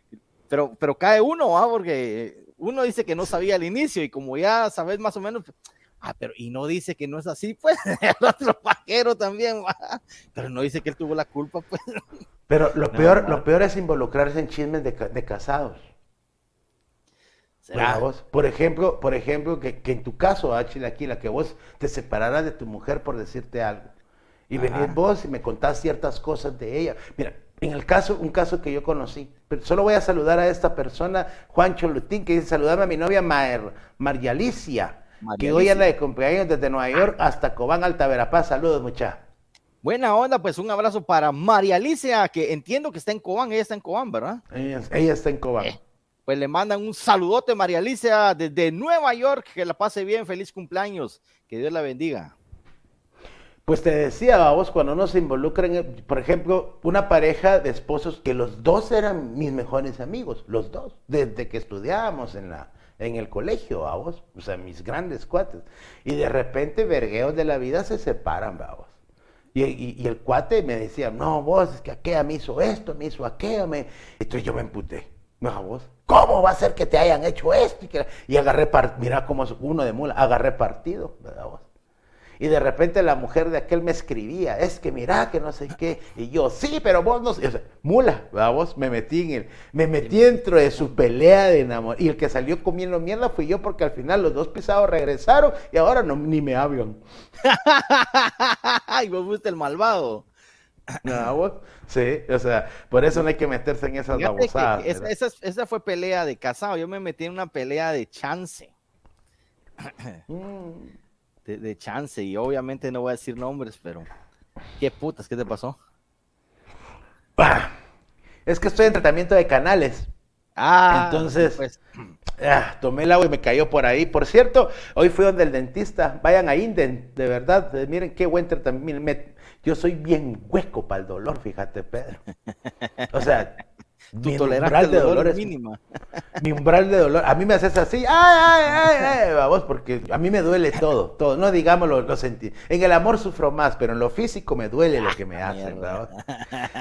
Pero, pero cae uno, ¿ah? porque uno dice que no sabía al inicio y como ya sabes más o menos, Ah, pero y no dice que no es así, pues, el otro pajero también, pero no dice que él tuvo la culpa, pues. Pero lo peor, lo peor es involucrarse en chismes de, de casados. Vos? Por ejemplo, por ejemplo, que, que en tu caso, Achille, aquí, la que vos te separaras de tu mujer por decirte algo. Y venís vos y me contás ciertas cosas de ella. Mira, en el caso, un caso que yo conocí, pero solo voy a saludar a esta persona, Juancho Lutín, que dice, saludame a mi novia Mar, María que hoy anda de cumpleaños desde Nueva York hasta Cobán, Alta Verapaz. Saludos, muchachos. Buena onda, pues un abrazo para María Alicia, que entiendo que está en Cobán, ella está en Cobán, ¿verdad? Ella, ella está en Cobán. Eh, pues le mandan un saludote, María Alicia, desde Nueva York, que la pase bien, feliz cumpleaños, que Dios la bendiga. Pues te decía, vos, cuando uno se involucra en, por ejemplo, una pareja de esposos que los dos eran mis mejores amigos, los dos, desde que estudiábamos en la, en el colegio, vos, o sea, mis grandes cuates. Y de repente, vergueos de la vida se separan, vos. Y, el cuate me decía, no, vos, es que aquella me hizo esto, me hizo aquello, me... Entonces yo me emputé. No, vos, ¿cómo va a ser que te hayan hecho esto? Y, y agarré, part... mira cómo es uno de mula, agarré partido, ¿verdad vos? Y de repente la mujer de aquel me escribía, es que mira, que no sé qué. Y yo, sí, pero vos no sé. O sea, mula, vos me metí en el, me metí dentro de su pelea de enamor. Y el que salió comiendo mierda fui yo porque al final los dos pisados regresaron y ahora no, ni me hablan. y vos fuiste el malvado. No, vos, sí, o sea, por eso no hay que meterse en esas babosadas. Esa, esa, esa, fue pelea de casado, yo me metí en una pelea de chance. Mm de, de, chance y obviamente no voy a decir nombres, pero qué putas, ¿qué te pasó? Ah, es que estoy en tratamiento de canales. Ah, entonces pues. ah, tomé el agua y me cayó por ahí. Por cierto, hoy fui donde el dentista. Vayan a Inden, de verdad. Miren qué buen tratamiento. Yo soy bien hueco para el dolor, fíjate, Pedro. O sea, tu mi umbral de dolor es mínima. Mi umbral de dolor. A mí me haces así, ay, ay, ay, vamos, porque a mí me duele todo, todo. No digamos lo, lo sentí. En el amor sufro más, pero en lo físico me duele lo que me ah, hacen, ¿verdad?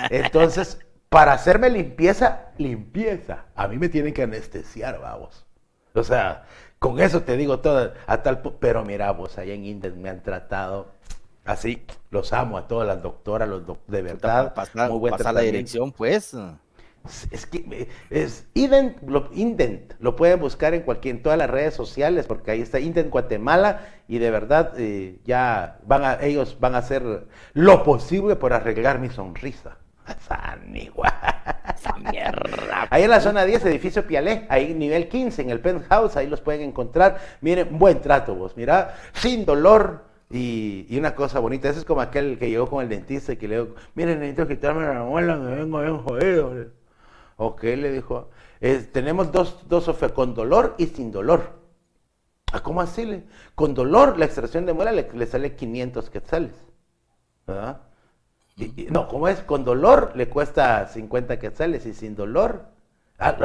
Entonces, para hacerme limpieza, limpieza. A mí me tienen que anestesiar, vamos. O sea, con eso te digo todo, a tal, pero mira, vos allá en Indes me han tratado así, los amo a todas las doctoras, los de verdad. Pasar, muy buen pasar la dirección, pues. Es que es Ident, lo, Indent, lo pueden buscar en cualquier, en todas las redes sociales, porque ahí está Indent Guatemala, y de verdad eh, ya van a, ellos van a hacer lo posible por arreglar mi sonrisa. Esa mierda. Ahí en la zona 10, edificio Pialé, ahí nivel 15, en el penthouse, ahí los pueden encontrar. Miren, buen trato vos, mira, sin dolor, y, y, una cosa bonita, eso es como aquel que llegó con el dentista y que le dijo, miren, necesito quitarme la muela, me vengo bien jodido. Ok, le dijo, tenemos dos, dos ofertas, con dolor y sin dolor. ¿A ¿Cómo así? Con dolor, la extracción de muela le, sale 500 quetzales. ¿verdad? Y, no, ¿cómo es? Con dolor le cuesta 50 quetzales y sin dolor. Ah,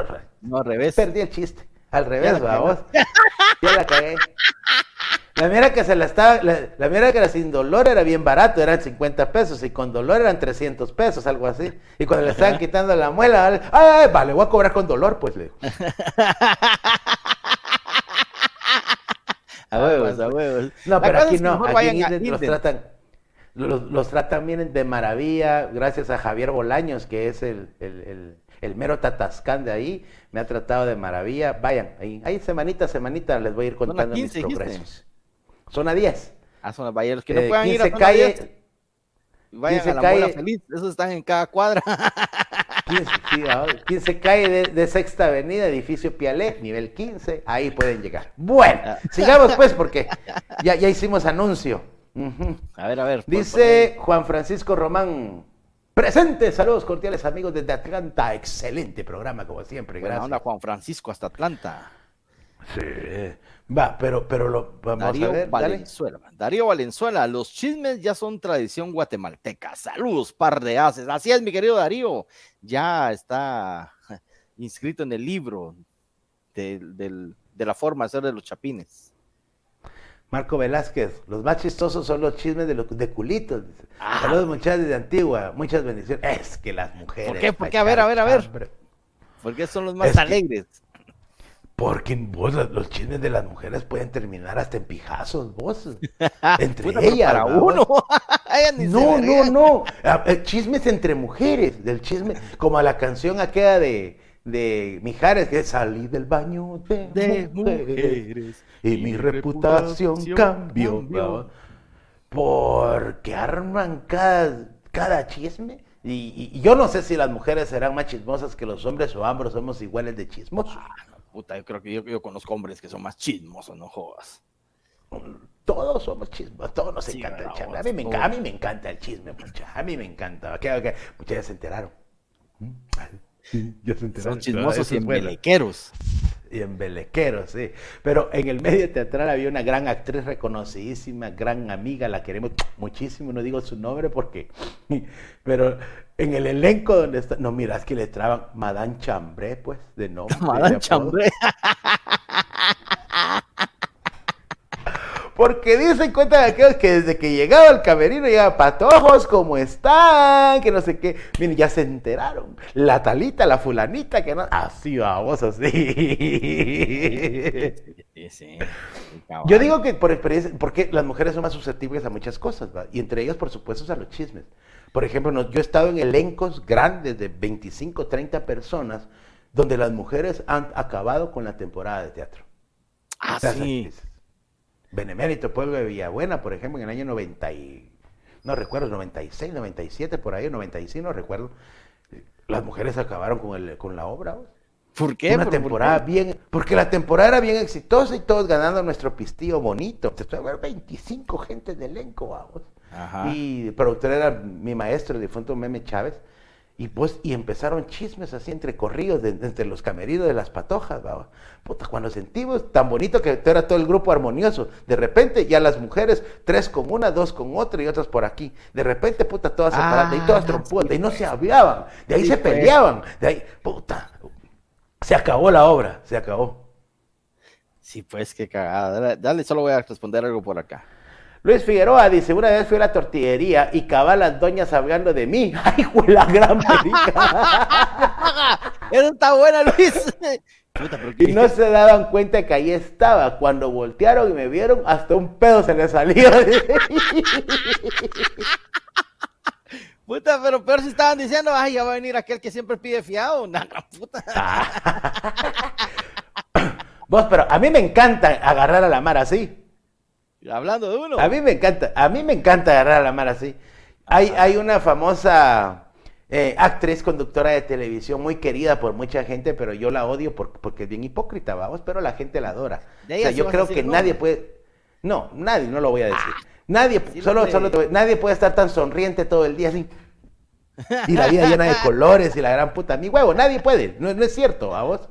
no, al revés. Perdí el chiste. Al revés, vamos. Ya la cagué. La mira que se la estaba, la, mira que era sin dolor era bien barato, eran 50 pesos, y con dolor eran 300 pesos, algo así. Y cuando le estaban quitando la muela, ay, ay, vale, voy a cobrar con dolor, pues le digo. a huevos, a huevos. No, pero aquí no, aquí los tratan, los, los, tratan bien de maravilla, gracias a Javier Bolaños, que es el, el, el, el mero tatascán de ahí, me ha tratado de maravilla. Vayan, ahí, ahí semanita, semanita les voy a ir contando 15, mis progresos. Zona 10. Ah, zona Valle. Los que no eh, puedan ir a zona calle, 10, vayan a la calle, feliz. Esos están en cada cuadra. 15, calle de, de, Sexta Avenida, edificio Pialé, nivel 15. Ahí pueden llegar. Bueno, ah. sigamos pues porque ya, ya hicimos anuncio. Uh -huh. A ver, a ver. Dice Juan Francisco Román. Presente, saludos cordiales amigos desde Atlanta. Excelente programa, como siempre. Gracias. Buena onda, Juan Francisco, hasta Atlanta. Sí. Va, pero, pero lo vamos Darío a ver. Valenzuela. Dale. Darío Valenzuela, los chismes ya son tradición guatemalteca. Saludos, par de haces. Así es, mi querido Darío. Ya está inscrito en el libro de, de, de la forma de ser de los chapines. Marco Velázquez, los más chistosos son los chismes de, los, de culitos. Ah. Saludos muchachos de Antigua, muchas bendiciones. Es que las mujeres. ¿Por qué? ¿Por qué? A ver, a ver, a ver. ¿Por qué son los más es alegres? Que porque vos, los chismes de las mujeres pueden terminar hasta en pijazos, vos. Entre ellas. Para uno. no, no, no. Ah, eh, chismes entre mujeres. Del chisme. Como a la canción aquella de, de Mijares, que salí del baño de, de mujeres, y, mi, reputación, reputación cambió. cambió. Porque arman cada, cada chisme. Y, y, yo no sé si las mujeres serán más chismosas que los hombres o ambos somos iguales de chismosos. Puta, yo creo que yo, yo, conozco hombres que son más chismosos, no jodas. todos somos chismos, todos nos Sí, encanta el ¿verdad, chisme. A mí, me, enca- Todos. a mí me encanta el chisme, mucha. A mí me encanta. Que, muchas ya se enteraron. ¿Mm? Ya se enteraron. Son chismosos y embelequeros. Y embelequeros, sí. Pero en el medio teatral había una gran actriz reconocidísima, gran amiga, la queremos muchísimo, no digo su nombre porque... Pero en el elenco donde está... No, miras que le traban Madame Chambré, pues, de nombre. de Madame. Chambré. Porque dicen cuenta de aquellos que desde que llegaba al camerino llegaba patojos, ¿cómo están? Que no sé qué. Miren, ya se enteraron. La talita, la fulanita, que no. Así vamos, así. Sí, sí. Yo digo que por experiencia, porque las mujeres son más susceptibles a muchas cosas, ¿va? y entre ellas, por supuesto, a los chismes. Por ejemplo, no- yo he estado en elencos grandes de 25, 30 personas, donde las mujeres han acabado con la temporada de teatro. Ah, sí. actrices. Benemérito Pueblo de Villabuena, por ejemplo, en el año 90 y, no recuerdo, 96, 97, por ahí, 95, no recuerdo. Las mujeres acabaron con, el, con la obra. ¿Por qué? Una ¿Por- por temporada qué? bien, porque la temporada era bien exitosa y todos ganando nuestro pistillo bonito. Te estoy hablando de 25 gente de elenco, vamos. Ajá. Y el productor era mi maestro, el difunto Meme Chávez. Y pues, y empezaron chismes así entre corridos de- entre los camerinos de las patojas. Puta, cuando sentimos tan bonito que era todo el grupo armonioso, de repente ya las mujeres, tres con una, dos con otra y otras por aquí. De repente, puta, todas separadas, ahí todas Ah, trompudas, sí, de ahí no se hablaban, de ahí Sí, se pues. peleaban, de ahí, puta, se acabó la obra, se acabó. Sí, pues qué cagada. Dale, dale, solo voy a responder algo por acá. Luis Figueroa dice, una vez fui a la tortillería y cabal las doñas hablando de mí. Ay, güey, la gran perica. Eso está buena, Luis. Puta, y no se daban cuenta que ahí estaba. Cuando voltearon y me vieron, hasta un pedo se les salió. Puta, pero peor si estaban diciendo, ay, ya va a venir aquel que siempre pide fiado. Nah, gran puta. Vos, pero a mí me encanta agarrar a la mar así. Hablando de uno. A mí me encanta, a mí me encanta agarrar a la mar así. Hay, hay una famosa eh, actriz conductora de televisión muy querida por mucha gente, pero yo la odio por- porque es bien hipócrita, vamos, pero la gente la adora. De O sea, yo creo que nadie puede, no, nadie, no lo voy a decir. Nadie, Sí, solo, solo te voy- nadie puede estar tan sonriente todo el día así. Y la vida llena de colores y la gran puta. Mi huevo, nadie puede, no, no es cierto, ¿a vos?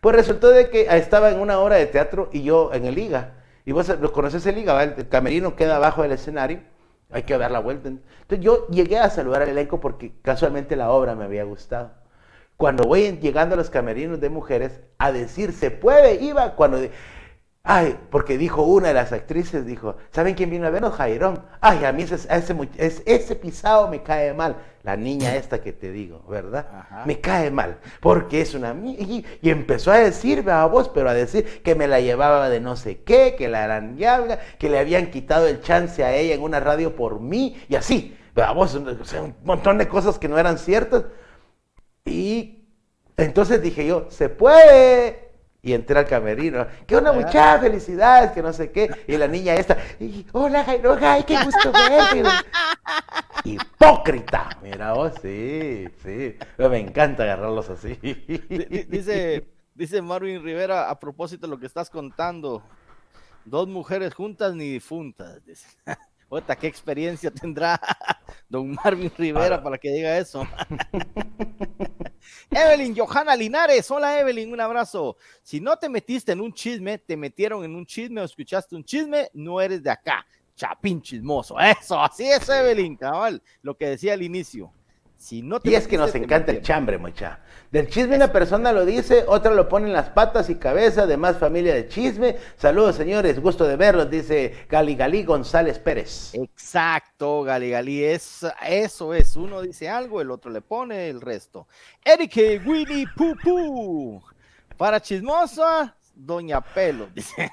Pues resultó de que estaba en una obra de teatro y yo en el Liga. Y vos conoces el Liga, el camerino queda abajo del escenario. Hay que dar la vuelta. Entonces yo llegué a saludar al elenco porque casualmente la obra me había gustado. Cuando voy llegando a los camerinos de mujeres a decir, se puede, iba, cuando... Ay, porque dijo una de las actrices, dijo, ¿saben quién vino a vernos? Jairón. Ay, a mí ese, ese, pisado me cae mal. La niña esta que te digo, ¿verdad? Ajá. Me cae mal, porque es una... Y, y empezó a decir, a vos, pero a decir que me la llevaba de no sé qué, que la arañaba, que le habían quitado el chance a ella en una radio por mí, y así. A vos, o sea, un montón de cosas que no eran ciertas. Y entonces dije yo, se puede. Y entré al camerino. ¿Qué onda, muchachas? Felicidades, que no sé qué. Y la niña esta, y, hola, Jairo, ay, qué gusto verte. Hipócrita. Mira vos, sí, sí. Me encanta agarrarlos así. Di- di- Dice, dice Marvin Rivera, a propósito de lo que estás contando, dos mujeres juntas ni difuntas. Dice. Puta, ¿qué experiencia tendrá don Marvin Rivera Ah. para que diga eso? Evelyn Johanna Linares, hola Evelyn, un abrazo. Si no te metiste en un chisme, te metieron en un chisme o escuchaste un chisme, no eres de acá. Chapín chismoso, eso, así es Evelyn, cabal, lo que decía al inicio. Si no te Y es que nos encanta el chambre, mucha. Del chisme una persona lo dice, otra lo pone en las patas y cabeza, demás familia de chisme. Saludos, señores, gusto de verlos, dice Gali Gali González Pérez. Exacto, Gali Gali, es, eso es. Uno dice algo, el otro le pone el resto. Eric Winnie Poo. Para chismosa, Doña Pelo, dice.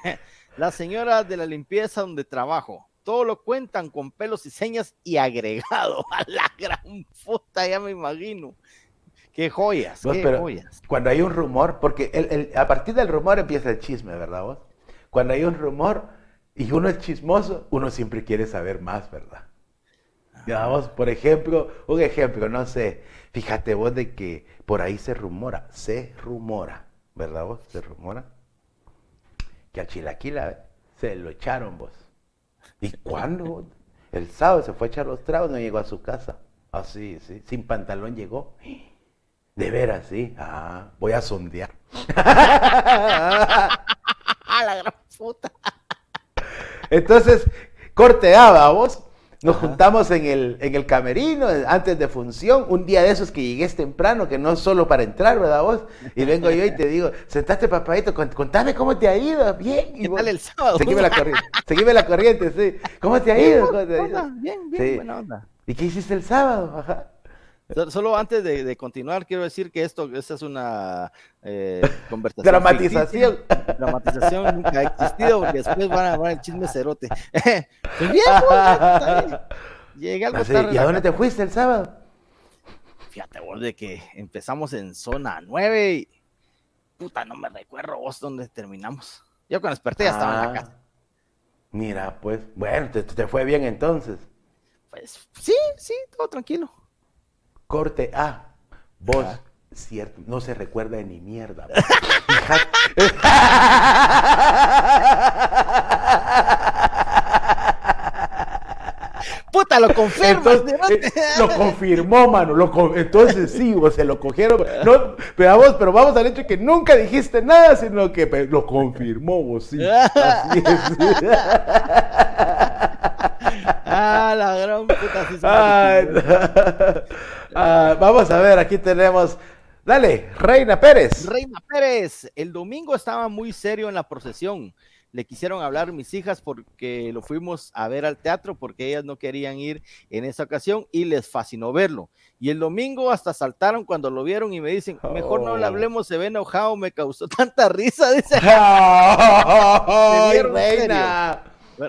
La señora de la limpieza donde trabajo. Todo lo cuentan con pelos y señas y agregado. A la gran puta, ya me imagino. Qué joyas, Vos, qué pero joyas. Cuando hay un rumor, porque el- el- a partir del rumor empieza el chisme, ¿verdad vos? Cuando hay un rumor y uno es chismoso, uno siempre quiere saber más, ¿verdad? Ya vos, por ejemplo, un ejemplo, no sé, fíjate vos de que por ahí se rumora, se rumora, ¿verdad vos? Se rumora que a Chilaquila ¿eh? se lo echaron vos. ¿Y cuándo? El sábado se fue a echar los tragos, no llegó a su casa. Así, sí, sin pantalón llegó. De veras, sí. Ah, voy a sondear. la gran puta. Entonces, corteaba vos. Nos juntamos en el, en el camerino antes de función, un día de esos que llegues temprano, que no es solo para entrar, ¿verdad vos? Y vengo yo y te digo, sentaste papadito, contame cómo te ha ido, bien. Y vos, el sábado? Seguime la corriente, seguime la corriente, sí. ¿Cómo te ha ido? Bien, bien, buena onda. ¿Y qué hiciste el sábado? Ajá. Solo antes de, continuar, quiero decir que esto esta es una eh, conversación. Dramatización. Dramatización nunca ha existido porque después van a ver el chisme cerote. pues bien, pues, Llegué algo tarde. ¿Y a dónde te fuiste el sábado? Fíjate vos de que empezamos en zona 9 y puta, no me recuerdo vos dónde terminamos. Yo cuando desperté ya estaba en la ah. casa. Mira, pues, bueno, te, te fue bien entonces. Pues sí, sí, todo tranquilo. Corte A. Vos, cierto, no se recuerda de ni mierda. Puta, lo confirmó. Eh, lo confirmó, mano. Lo, entonces sí, vos se lo cogieron. No, pero, vos, pero vamos al hecho de que nunca dijiste nada, sino que lo confirmó vos, sí. Así es. ah, la gran puta. Sí, Ah, vamos a ver, aquí tenemos. Dale, Reina Pérez. Reina Pérez, el domingo estaba muy serio en la procesión. Le quisieron hablar mis hijas porque lo fuimos a ver al teatro porque ellas no querían ir en esa ocasión y les fascinó verlo. Y el domingo hasta saltaron cuando lo vieron y me dicen, mejor no le oh. hablemos, se ve enojado, me causó tanta risa. Dice, ¡Ay, reina!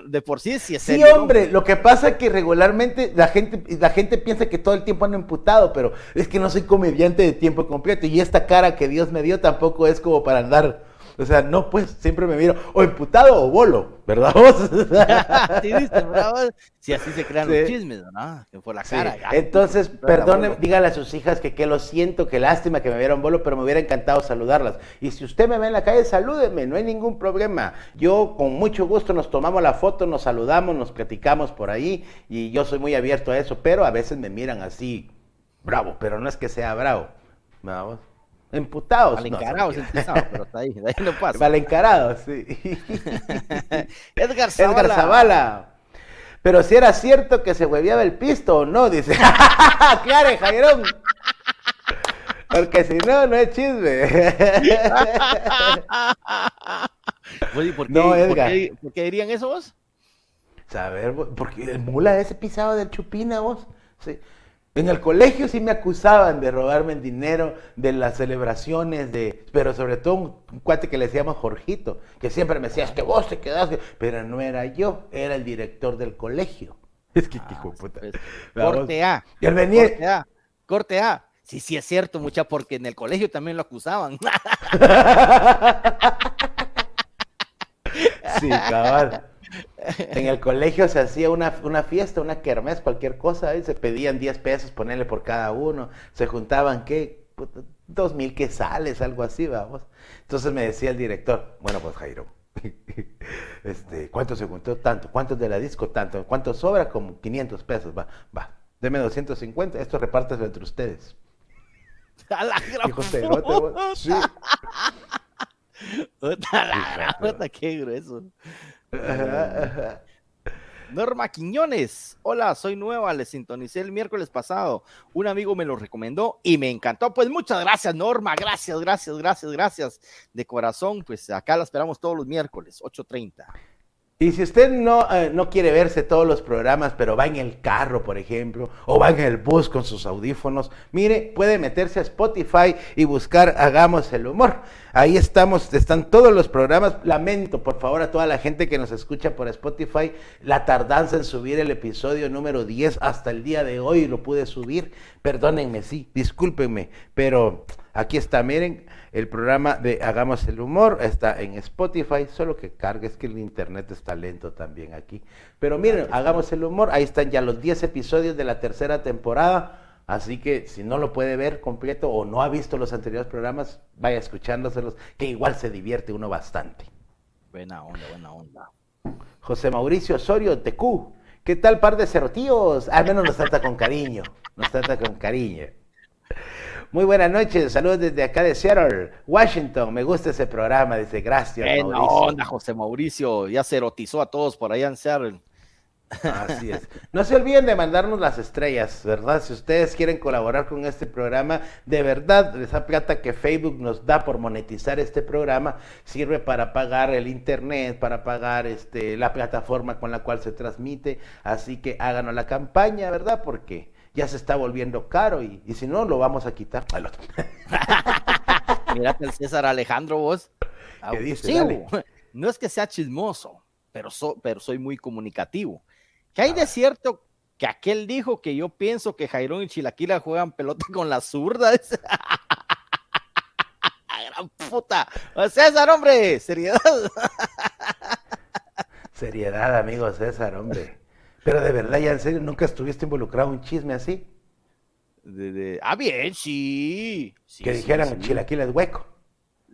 De por sí sí es Sí, hombre, lo que pasa es que regularmente la gente, la gente piensa que todo el tiempo ando imputado, pero es que no soy comediante de tiempo completo y esta cara que Dios me dio tampoco es como para andar o sea, no, pues siempre me miro o imputado o bolo, ¿verdad vos? sí, Si así se crean los chismes, ¿no? Que por la cara. Entonces, perdone, dígale a sus hijas que, que lo siento, que lástima que me vieron bolo, pero me hubiera encantado saludarlas. Y si usted me ve en la calle, salúdeme, no hay ningún problema. Yo con mucho gusto nos tomamos la foto, nos saludamos, nos platicamos por ahí y yo soy muy abierto a eso, pero a veces me miran así, bravo, pero no es que sea bravo. ¿verdad? Emputados. Valencarados no, pero está ahí, de ahí no pasa. Valencarados, sí. Edgar Zavala. Edgar Zavala. Pero si era cierto que se hueveaba el pisto o no, dice. claro, Jairón. Porque si no, no es chisme. Oye, ¿por qué, no, Edgar. ¿por qué, ¿por qué dirían eso vos? Saber, porque el mula ese pisado del chupina vos. Sí. En el colegio sí me acusaban de robarme el dinero de las celebraciones, de, pero sobre todo un, cuate que le decíamos Jorgito, que siempre me decía, es que vos te quedás, pero no era yo, era el director del colegio. Es que, hijo ah, puta. Pues, corte A. Y él venía... Corte A. Corte A. Sí, sí es cierto, mucha, porque en el colegio también lo acusaban. sí, cabal. En el colegio se hacía una, una fiesta, una kermés, cualquier cosa, y se pedían 10 pesos, ponerle por cada uno, se juntaban, ¿qué? Dos mil sales algo así, vamos. Entonces me decía el director, bueno, pues Jairo, este, ¿cuánto se juntó? Tanto. ¿Cuántos de la disco? Tanto. ¿Cuánto sobra? Como 500 pesos, va, va. Deme 250, esto repartes entre ustedes. A la gran sí. la gran qué grueso. Norma Quiñones, hola, soy nueva, le sintonicé el miércoles pasado, un amigo me lo recomendó y me encantó, pues muchas gracias Norma, gracias, gracias, gracias, gracias, de corazón, pues acá la esperamos todos los miércoles, 8.30. Y si usted no, eh, no quiere verse todos los programas, pero va en el carro, por ejemplo, o va en el bus con sus audífonos, mire, puede meterse a Spotify y buscar Hagamos el Humor. Ahí estamos, están todos los programas. Lamento, por favor, a toda la gente que nos escucha por Spotify, la tardanza en subir el episodio número 10 hasta el día de hoy, lo pude subir. Perdónenme, sí, discúlpenme, pero aquí está, miren el programa de Hagamos el Humor está en Spotify, solo que cargue, es que el internet está lento también aquí. Pero miren, Hagamos el Humor, ahí están ya los 10 episodios de la tercera temporada. Así que si no lo puede ver completo o no ha visto los anteriores programas, vaya escuchándoselos, que igual se divierte uno bastante. Buena onda, buena onda. José Mauricio Osorio TQ. ¿Qué tal, par de cerotíos? Al menos nos trata con cariño. Nos trata con cariño. Muy buenas noches, saludos desde acá de Seattle, Washington. Me gusta ese programa, dice gracias. Mauricio. onda, José Mauricio, ya se erotizó a todos por allá en Seattle. Así es. No se olviden de mandarnos las estrellas, ¿verdad? Si ustedes quieren colaborar con este programa, de verdad, esa plata que Facebook nos da por monetizar este programa sirve para pagar el internet, para pagar este, la plataforma con la cual se transmite. Así que háganos la campaña, ¿verdad? Porque ya se está volviendo caro y, si no, lo vamos a quitar al otro. El César Alejandro, vos. ¿Qué dice? No es que sea chismoso, pero, pero soy muy comunicativo. ¿Qué hay de cierto que aquel dijo que yo pienso que Jairón y Chilaquila juegan pelota con las zurdas? Gran puta. César, hombre, seriedad. seriedad, amigo César, hombre. Pero de verdad, ya en serio, ¿nunca estuviste involucrado en un chisme así? Ah, bien, sí. que dijeran Chilaquila es hueco.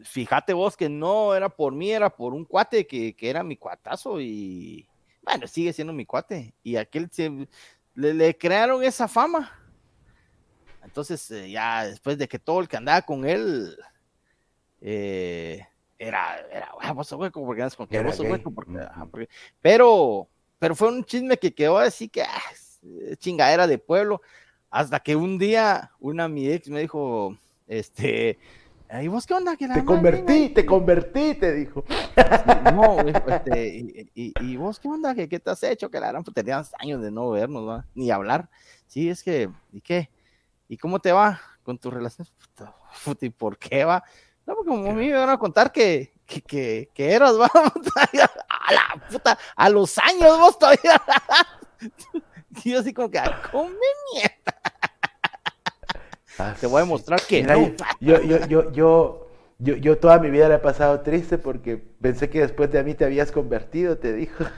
Fíjate vos que no era por mí, era por un cuate que, que era mi cuatazo y bueno, sigue siendo mi cuate. Y aquel le, crearon esa fama. Entonces, eh, ya después de que todo el que andaba con él eh, era, era, ah, vos hueco, porque con que vos hueco, porque, pero, pero fue un chisme que quedó así que ah, chingadera de pueblo. Hasta que un día una mi ex me dijo, este, ¿Y vos qué onda? te convertí, te convertí, te dijo. No, este, y, vos qué onda? ¿Qué, te has hecho? Que la gran pues, tenías años de no vernos, ni hablar. Sí, es que, ¿y qué? ¿Y cómo te va con tu relación? ¿Y por qué va? No, porque como a mí me van a contar que, que, que, que eras, va, a la puta, a los años vos todavía. Y yo así como que, come mierda. Te voy a mostrar que no. Yo, yo, yo, yo, yo, yo toda mi vida la he pasado triste porque pensé que después de a mí te habías convertido, te dijo.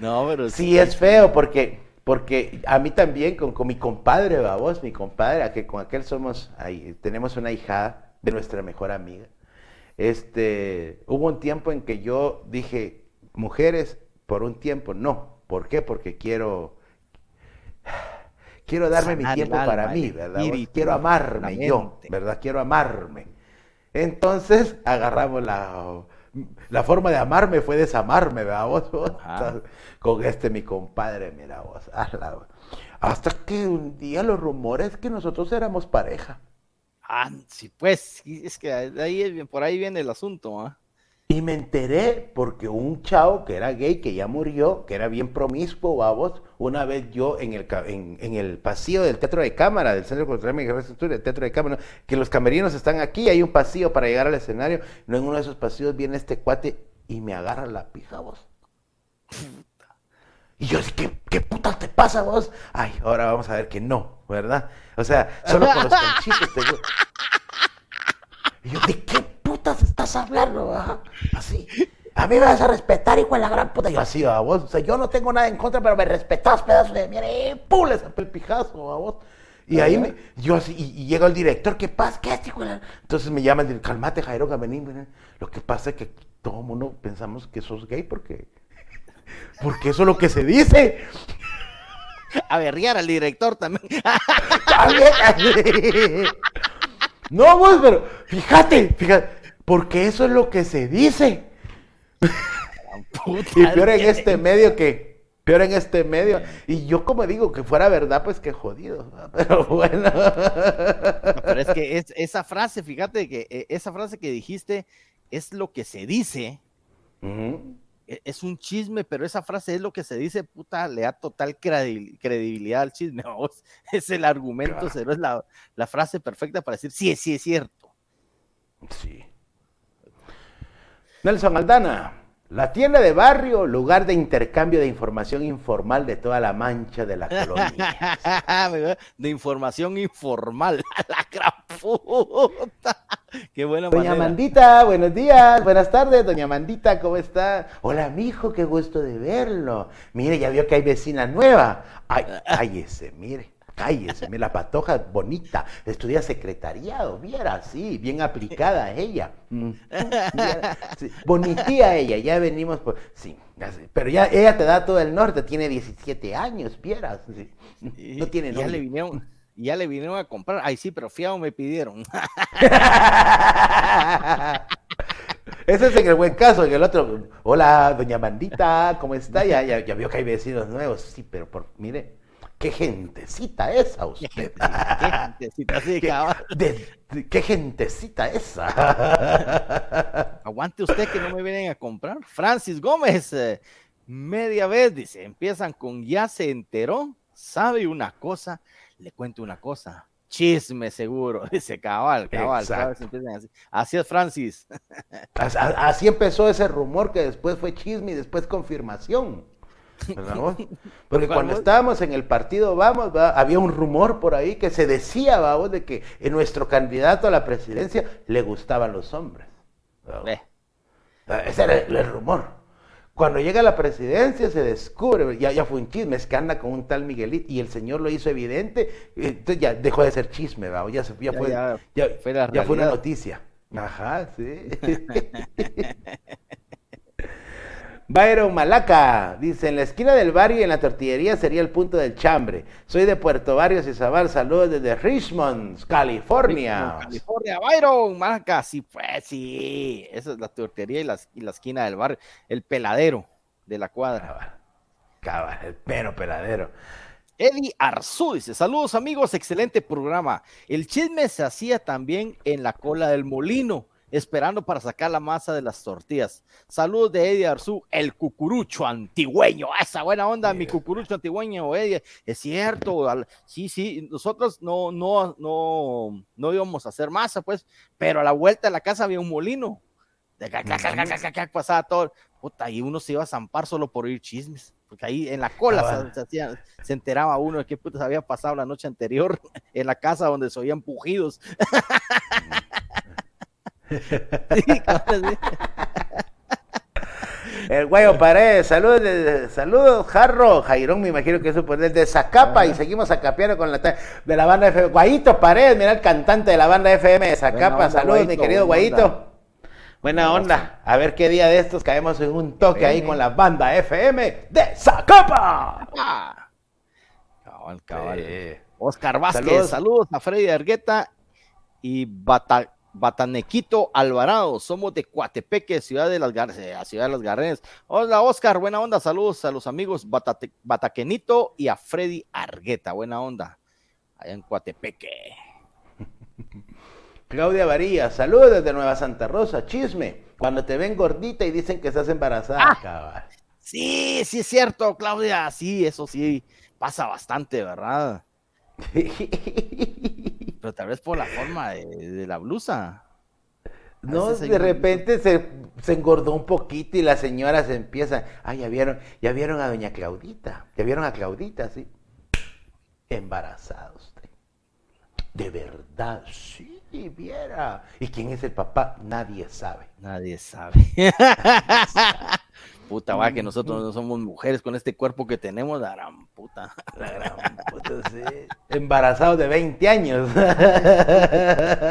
No, pero sí es feo porque porque a mí también con, con mi compadre, vos, mi compadre, a que con aquel somos ahí, tenemos una hija de nuestra mejor amiga. Este, hubo un tiempo en que yo dije, mujeres, por un tiempo no, ¿Por qué? Porque quiero quiero darme mi tiempo para mí, ¿verdad? quiero amarme yo, ¿verdad? Quiero amarme. Entonces agarramos la, la forma de amarme fue desamarme, ¿verdad? Vos, Con este mi compadre, mira vos. Hasta que un día los rumores que nosotros éramos pareja. Ah, sí, pues, es que ahí, por ahí viene el asunto, ¿ah? Y me enteré porque un chavo que era gay, que ya murió, que era bien promiscuo, babos, una vez yo en el, en, el pasillo del Teatro de Cámara, del Centro Cultural Miguel del Teatro de Cámara, que los camerinos están aquí, hay un pasillo para llegar al escenario, no en uno de esos pasillos viene este cuate y me agarra la pija, vos. Y yo, ¿qué, qué puta te pasa vos? Ay, ahora vamos a ver que no, ¿verdad? O sea, solo con los conchitos te... Y yo, ¿de qué putas estás hablando? Así. A mí me vas a respetar, hijo de la gran puta. Yo así, a vos. O sea, yo no tengo nada en contra, pero me respetas, pedazo de mierda. Y ¡pum! Le el pijazo a vos. Y ahí me, yo así, y, llega el director, ¿qué pasa? ¿Qué es, hijo de la... Entonces me llama el director, calmate, Jairo Gamenín. Lo que pasa es que todo el mundo pensamos que sos gay porque. Porque eso es lo que se dice. A berrear al director también. No, vos, pero fíjate, fíjate, porque eso es lo que se dice. y peor en este medio que, peor en este medio. Y yo como digo, que fuera verdad, pues qué jodido. Pero bueno. pero es que es, esa frase, fíjate que eh, esa frase que dijiste es lo que se dice. Es un chisme, pero esa frase es lo que se dice, puta, le da total credibilidad al chisme. Es el argumento, pero es la, la, frase perfecta para decir, sí, sí, es cierto. Sí. Nelson Aldana. La tienda de barrio, lugar de intercambio de información informal de toda la mancha de la colonia. de información informal, la gran puta. Qué buena Doña Mandita, buenos días, buenas tardes, doña Mandita, ¿cómo está? Hola, mijo, qué gusto de verlo. Mire, ya vio que hay vecina nueva. Ay, ay ese, mire. Cállese, mira, la patoja bonita, estudia secretariado, viera, sí, bien aplicada ella. Mm, viera, sí, bonitía ella, ya venimos por... Sí, pero ya ella te da todo el norte, tiene 17 años, vieras. sí. No tiene ya le nombre. Vinieron, ya le vinieron a comprar. Ay, sí, pero fiado me pidieron. Ese es en el buen caso, en el otro, hola, doña Mandita, ¿cómo está? Ya, ya, ya vio que hay vecinos nuevos, sí, pero por, mire, qué gentecita esa usted. Qué gentecita, sí, ¿Qué, de- qué gentecita esa. Aguante usted que no me vienen a comprar. Francis Gómez, eh, media vez, dice, empiezan con ya se enteró, sabe una cosa, le cuento una cosa. Chisme seguro, dice cabal, cabal. así. así es, Francis. Así empezó ese rumor que después fue chisme y después confirmación. Porque ¿Cuál cuando estábamos en el partido Vamos, ¿va? había un rumor por ahí que se decía, vamos, de que en nuestro candidato a la presidencia le gustaban los hombres. Ve, Ese era el rumor. Cuando llega a la presidencia se descubre, ya, ya fue un chisme, es que anda con un tal Miguelito y el señor lo hizo evidente, entonces ya dejó de ser chisme, ¿va? ya, se- ya Ya, fue, ya fue la ya fue una noticia. Ajá, sí. Byron Malaca dice: En la esquina del barrio y en la tortillería sería el punto del chambre. Soy de Puerto Barrios y Zabal. Saludos desde Richmond, California. California, Byron, marca, sí, pues sí. Esa es la tortería y la, y la esquina del barrio, el peladero de la cuadra. Cabal, cabal, el pero peladero. Eddie Arzú dice, saludos amigos, excelente programa. El chisme se hacía también en la cola del molino, esperando para sacar la masa de las tortillas. Saludos de Eddie Arzú, el cucurucho antigüeño. Esa buena onda, mi cucurucho antigüeño, Eddie. Es cierto, al- sí, sí, nosotros no, no, no, no íbamos a hacer masa, pues, pero a la vuelta de la casa había un molino. De ca- ca- ca- ca- ca- ca- ca- pasaba todo. Puta, y uno se iba a zampar solo por oír chismes. Porque ahí en la cola Cabal. se, se hacía- se enteraba uno de qué putas había pasado la noche anterior en la casa donde se oían pujidos. El Guayo Paredes, saludos, saludos, Jarro, Jairón, me imagino que eso por de Zacapa y seguimos acapeando con la de la banda FM. Guayito Paredes, mira el cantante de la banda FM de Zacapa, saludos mi querido Guayito. onda. Buena onda, a ver qué día de estos caemos en un toque ahí con la banda FM de Zacapa. Ah. Cabal, cabal. Sí. Oscar Vázquez, Saludos. saludos. a Freddy Argueta y Bata- Batanequito Alvarado. Somos de Coatepeque, ciudad de las Gar- eh, ciudad de las Garrenes. Hola Oscar, buena onda, saludos a los amigos Batate- Bataquenito y a Freddy Argueta, buena onda. Allá en Coatepeque. Claudia Varía, saludos desde Nueva Santa Rosa, chisme. Cuando te ven gordita y dicen que estás embarazada, Ah. cabal. Sí, sí es cierto, Claudia, sí, eso sí pasa bastante, ¿verdad? Pero tal vez por la forma de, de la blusa. No, de repente se, se engordó un poquito y las señoras empiezan, ah, ya vieron, ya vieron a doña Claudita, ya vieron a Claudita, sí. Embarazada usted. De verdad, sí, viera. ¿Y quién es el papá? Nadie sabe. Nadie sabe. puta, va, que nosotros no somos mujeres con este cuerpo que tenemos, la gran puta. La gran puta, sí. Embarazados de 20 años.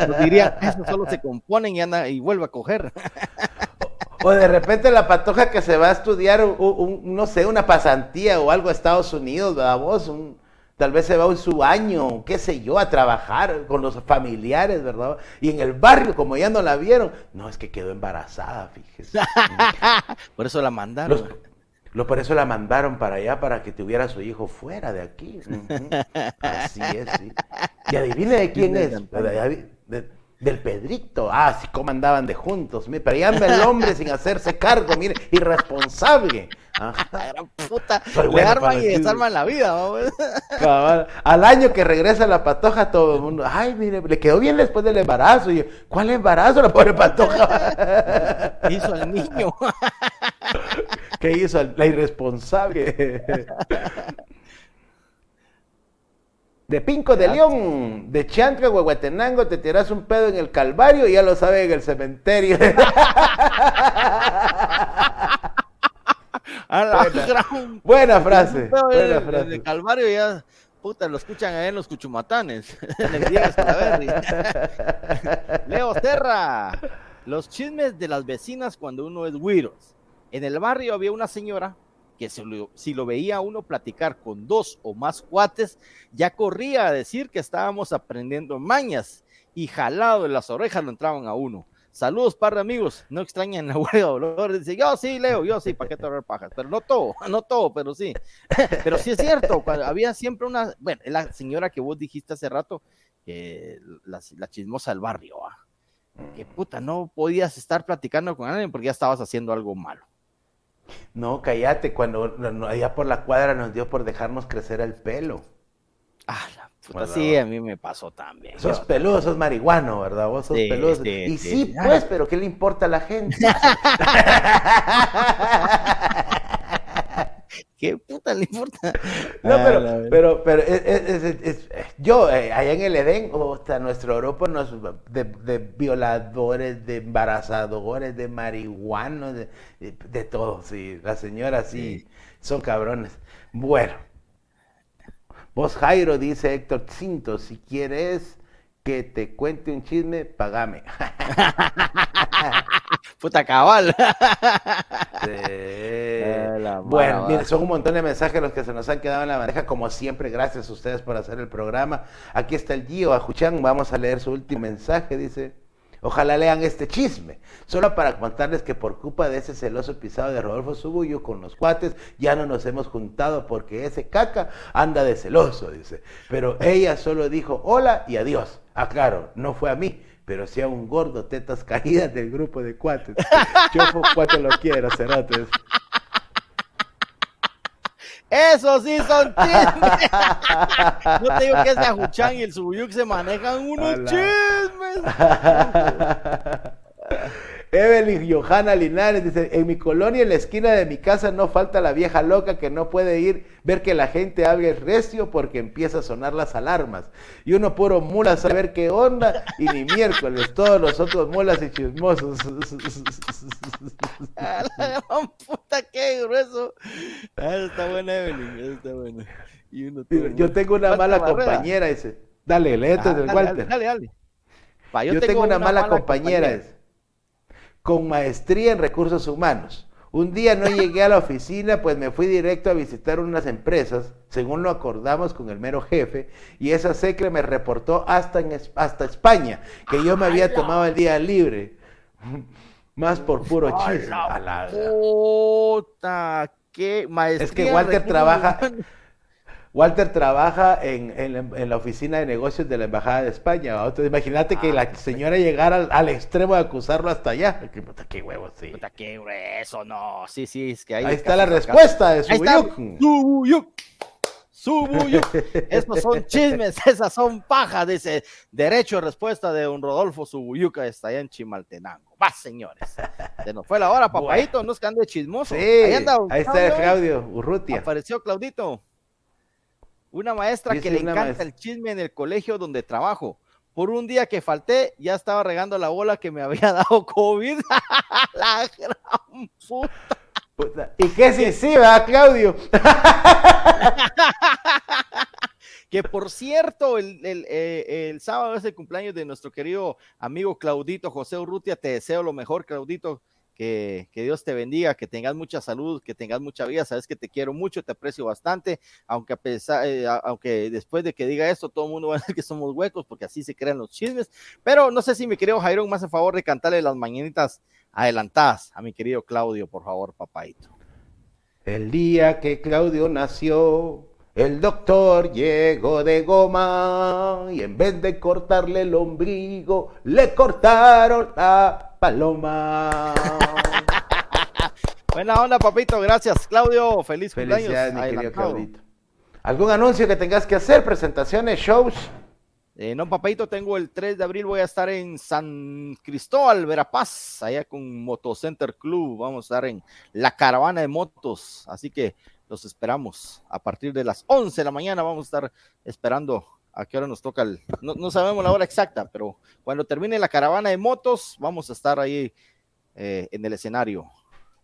Nos dirían, eso solo se componen y anda y vuelve a coger. O de repente la patoja que se va a estudiar, un- un- no sé, una pasantía o algo a Estados Unidos, ¿verdad vos? Un- tal vez se va en su año, qué sé yo, a trabajar con los familiares, ¿verdad? Y en el barrio, como ya no la vieron, no, es que quedó embarazada, fíjese. Por eso la mandaron. Los- lo, por eso la mandaron para allá, para que tuviera a su hijo fuera de aquí. Así es, sí. Y adivine de quién es. De- de- del Pedrito. Ah, sí, cómo andaban de juntos. Pero ya anda el hombre sin hacerse cargo, mire, irresponsable. Ajá. La gran puta. Soy Le bueno arman y desarman la vida. vamos. Cabal. Al año que regresa la patoja, todo el mundo, ay, mire, le quedó bien después del embarazo. Y yo, ¿cuál embarazo? La pobre patoja. Hizo el niño. ¿Qué hizo? La irresponsable. De Pinco de León, de Chancla, Huehuetenango, te tiras un pedo en el Calvario y ya lo sabe en el cementerio. A la Buena. gran buena frase, Pero buena el- el frase. Calvario ya Puta, lo escuchan ahí en los cuchumatanes. en el Leo Terra. Los chismes de las vecinas cuando uno es güiros. En el barrio había una señora que si lo, veía uno platicar con dos o más cuates, ya corría a decir que estábamos aprendiendo mañas y jalado en las orejas lo entraban a uno. Saludos, par de amigos. No extrañan la huelga dolor. Dice, yo sí, Leo, yo sí, ¿para qué te pajas? Pero no todo, no todo, pero sí. pero sí es cierto, había siempre una, bueno, la señora que vos dijiste hace rato, la, chismosa del barrio, ¿ah? que puta, no podías estar platicando con alguien porque ya estabas haciendo algo malo. No, cállate, cuando allá por la cuadra nos dio por dejarnos crecer el pelo. Ah, la puta, sí, a mí me pasó también. Sos peludo, sos marihuano, ¿verdad? Vos sos peludo. y sí, pues, pero ¿qué le importa a la gente? ¿Qué puta le importa? No, pero, ah, pero, pero, es, yo, eh, allá en el Edén, o sea, nuestro grupo nos, de, de, violadores, de embarazadores, de marihuanos, de, de, todo, sí. Las señoras sí, son cabrones. Bueno, vos Jairo, dice Héctor Cinto, si quieres que te cuente un chisme, pagame. Puta cabal. bueno, mire, son un montón de mensajes los que se nos han quedado en la bandeja. Como siempre, gracias a ustedes por hacer el programa. Aquí está el Gio Ajuchan. Vamos a leer su último mensaje. Dice: Ojalá lean este chisme. Solo para contarles que por culpa de ese celoso pisado de Rodolfo Subuyo con los cuates, ya no nos hemos juntado porque ese caca anda de celoso, dice. Pero ella solo dijo hola y adiós. Ah, claro, no fue a mí pero sea un gordo, tetas caídas del grupo de cuates. Yo por cuatro lo quiero, cerotes. Eso sí son chismes. no te digo que es de Ajuchán y el Subuyuk se manejan unos chismes. Evelyn Johanna Linares dice, en mi colonia, en la esquina de mi casa, no falta la vieja loca que no puede ir, ver que la gente habla el recio porque empieza a sonar las alarmas. Y uno puro mula saber qué onda, y ni miércoles, todos los otros mulas y chismosos. la puta, qué grueso. Ah, está buena, Evelyn, está buena. yo tengo una mala compañera, dice. Dale, léete ah, del Walter. Dale, dale. yo, tengo, una, mala, compañera, compañera con maestría en recursos humanos. Un día no llegué a la oficina, pues me fui directo a visitar unas empresas, según lo acordamos con el mero jefe, y esa secre me reportó hasta, en, hasta España, que yo me había tomado el día libre. Más por puro chisme. Puta, qué maestría. Es que Walter trabaja... Walter trabaja en, la oficina de negocios de la Embajada de España. Entonces, imagínate que la señora llegara al, extremo de acusarlo hasta allá. Qué, puta, qué huevo, sí. Puta, qué grueso, no. Sí, sí, es que ahí. Ahí está la respuesta de Subuyuk. Subuyuk. Subuyuk. Estos son chismes, esas son pajas, dice. Derecho de respuesta de un Rodolfo Subuyuk, está allá en Chimaltenango. Va, señores. Se nos fue la hora, papadito, no es que ande chismoso. Sí, ahí, anda, ahí está Claudio Urrutia. Apareció Claudito. Una maestra que le encanta el chisme en el colegio donde trabajo. Por un día que falté, ya estaba regando la bola que me había dado COVID. la gran puta. ¿Y qué si sí, va, Claudio? que por cierto, el, eh, el, sábado es el cumpleaños de nuestro querido amigo Claudito José Urrutia. Te deseo lo mejor, Claudito que, Dios te bendiga, que tengas mucha salud, que tengas mucha vida, sabes que te quiero mucho, te aprecio bastante, aunque a pesar, eh, aunque después de que diga esto, todo el mundo va a decir que somos huecos, porque así se crean los chismes, pero no sé si mi querido Jairo más a favor de cantarle las mañanitas adelantadas a mi querido Claudio, por favor, papaito. El día que Claudio nació, el doctor llegó de goma y en vez de cortarle el ombligo, le cortaron la Paloma. Buena onda, papito. Gracias, Claudio. Feliz Felicidades, cumpleaños. mi querido Claudito. ¿Algún anuncio que tengas que hacer? ¿Presentaciones, shows? Eh, no, papito, tengo el 3 de abril, voy a estar en San Cristóbal, Verapaz, allá con Motocenter Club. Vamos a estar en la caravana de motos, así que los esperamos a partir de las 11 de la mañana. Vamos a estar esperando a qué hora nos toca el, no, sabemos la hora exacta, pero cuando termine la caravana de motos, vamos a estar ahí eh, en el escenario,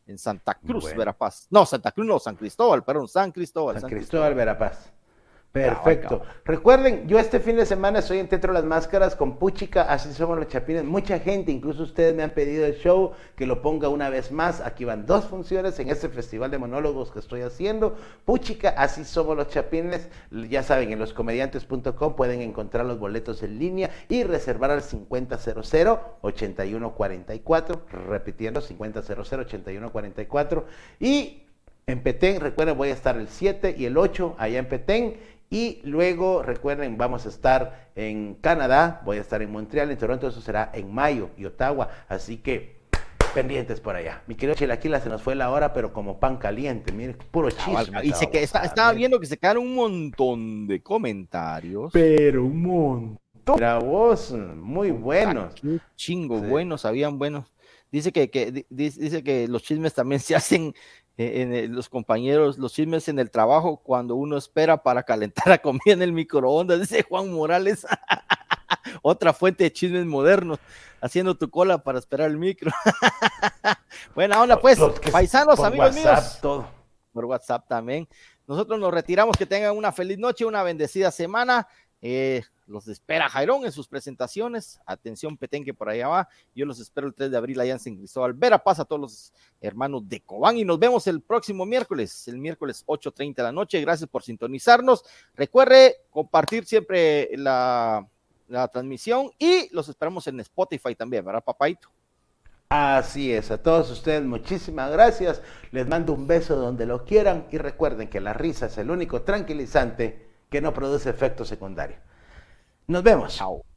en Santa Cruz, Verapaz. No, Santa Cruz, no, San Cristóbal, perdón, San Cristóbal. San, Cristóbal, Verapaz. Perfecto. Recuerden, yo este fin de semana estoy en Teatro Las Máscaras con Puchica, así somos los chapines. Mucha gente, incluso ustedes me han pedido el show, que lo ponga una vez más. Aquí van dos funciones en este festival de monólogos que estoy haciendo. Puchica, así somos los chapines. Ya saben, en loscomediantes.com pueden encontrar los boletos en línea y reservar al 5000-8144. Repitiendo, 5000-8144. Y en Petén, recuerden, voy a estar el 7 y el 8 allá en Petén y luego, recuerden, vamos a estar en Canadá, voy a estar en Montreal, en Toronto, eso será en mayo y Ottawa. Así que pendientes por allá. Mi querido Chilaquila, se nos fue la hora, pero como pan caliente, mire, puro chisme. Y se que, estaba viendo que se quedaron un montón de comentarios. Pero un montón. Mira vos, muy buenos. Chingo, buenos, habían buenos. Dice que, que, dice que los chismes también se hacen en, en los compañeros, los chismes en el trabajo cuando uno espera para calentar la comida en el microondas, dice Juan Morales. Otra fuente de chismes modernos, haciendo tu cola para esperar el micro. Buena onda, pues, paisanos, amigos míos. Todo. Por WhatsApp también. Nosotros nos retiramos, que tengan una feliz noche, una bendecida semana. Eh, los espera Jairón en sus presentaciones. Atención, Petenque por allá va. Yo los espero el 3 de abril allá en San Cristóbal. Vera pasa a todos los hermanos de Cobán y nos vemos el próximo miércoles, el miércoles 8.30 de la noche. Gracias por sintonizarnos. Recuerde compartir siempre la, la transmisión y los esperamos en Spotify también, ¿verdad, papaito? Así es, a todos ustedes muchísimas gracias. Les mando un beso donde lo quieran y recuerden que la risa es el único tranquilizante que no produce efecto secundario. Nos vemos. Chao.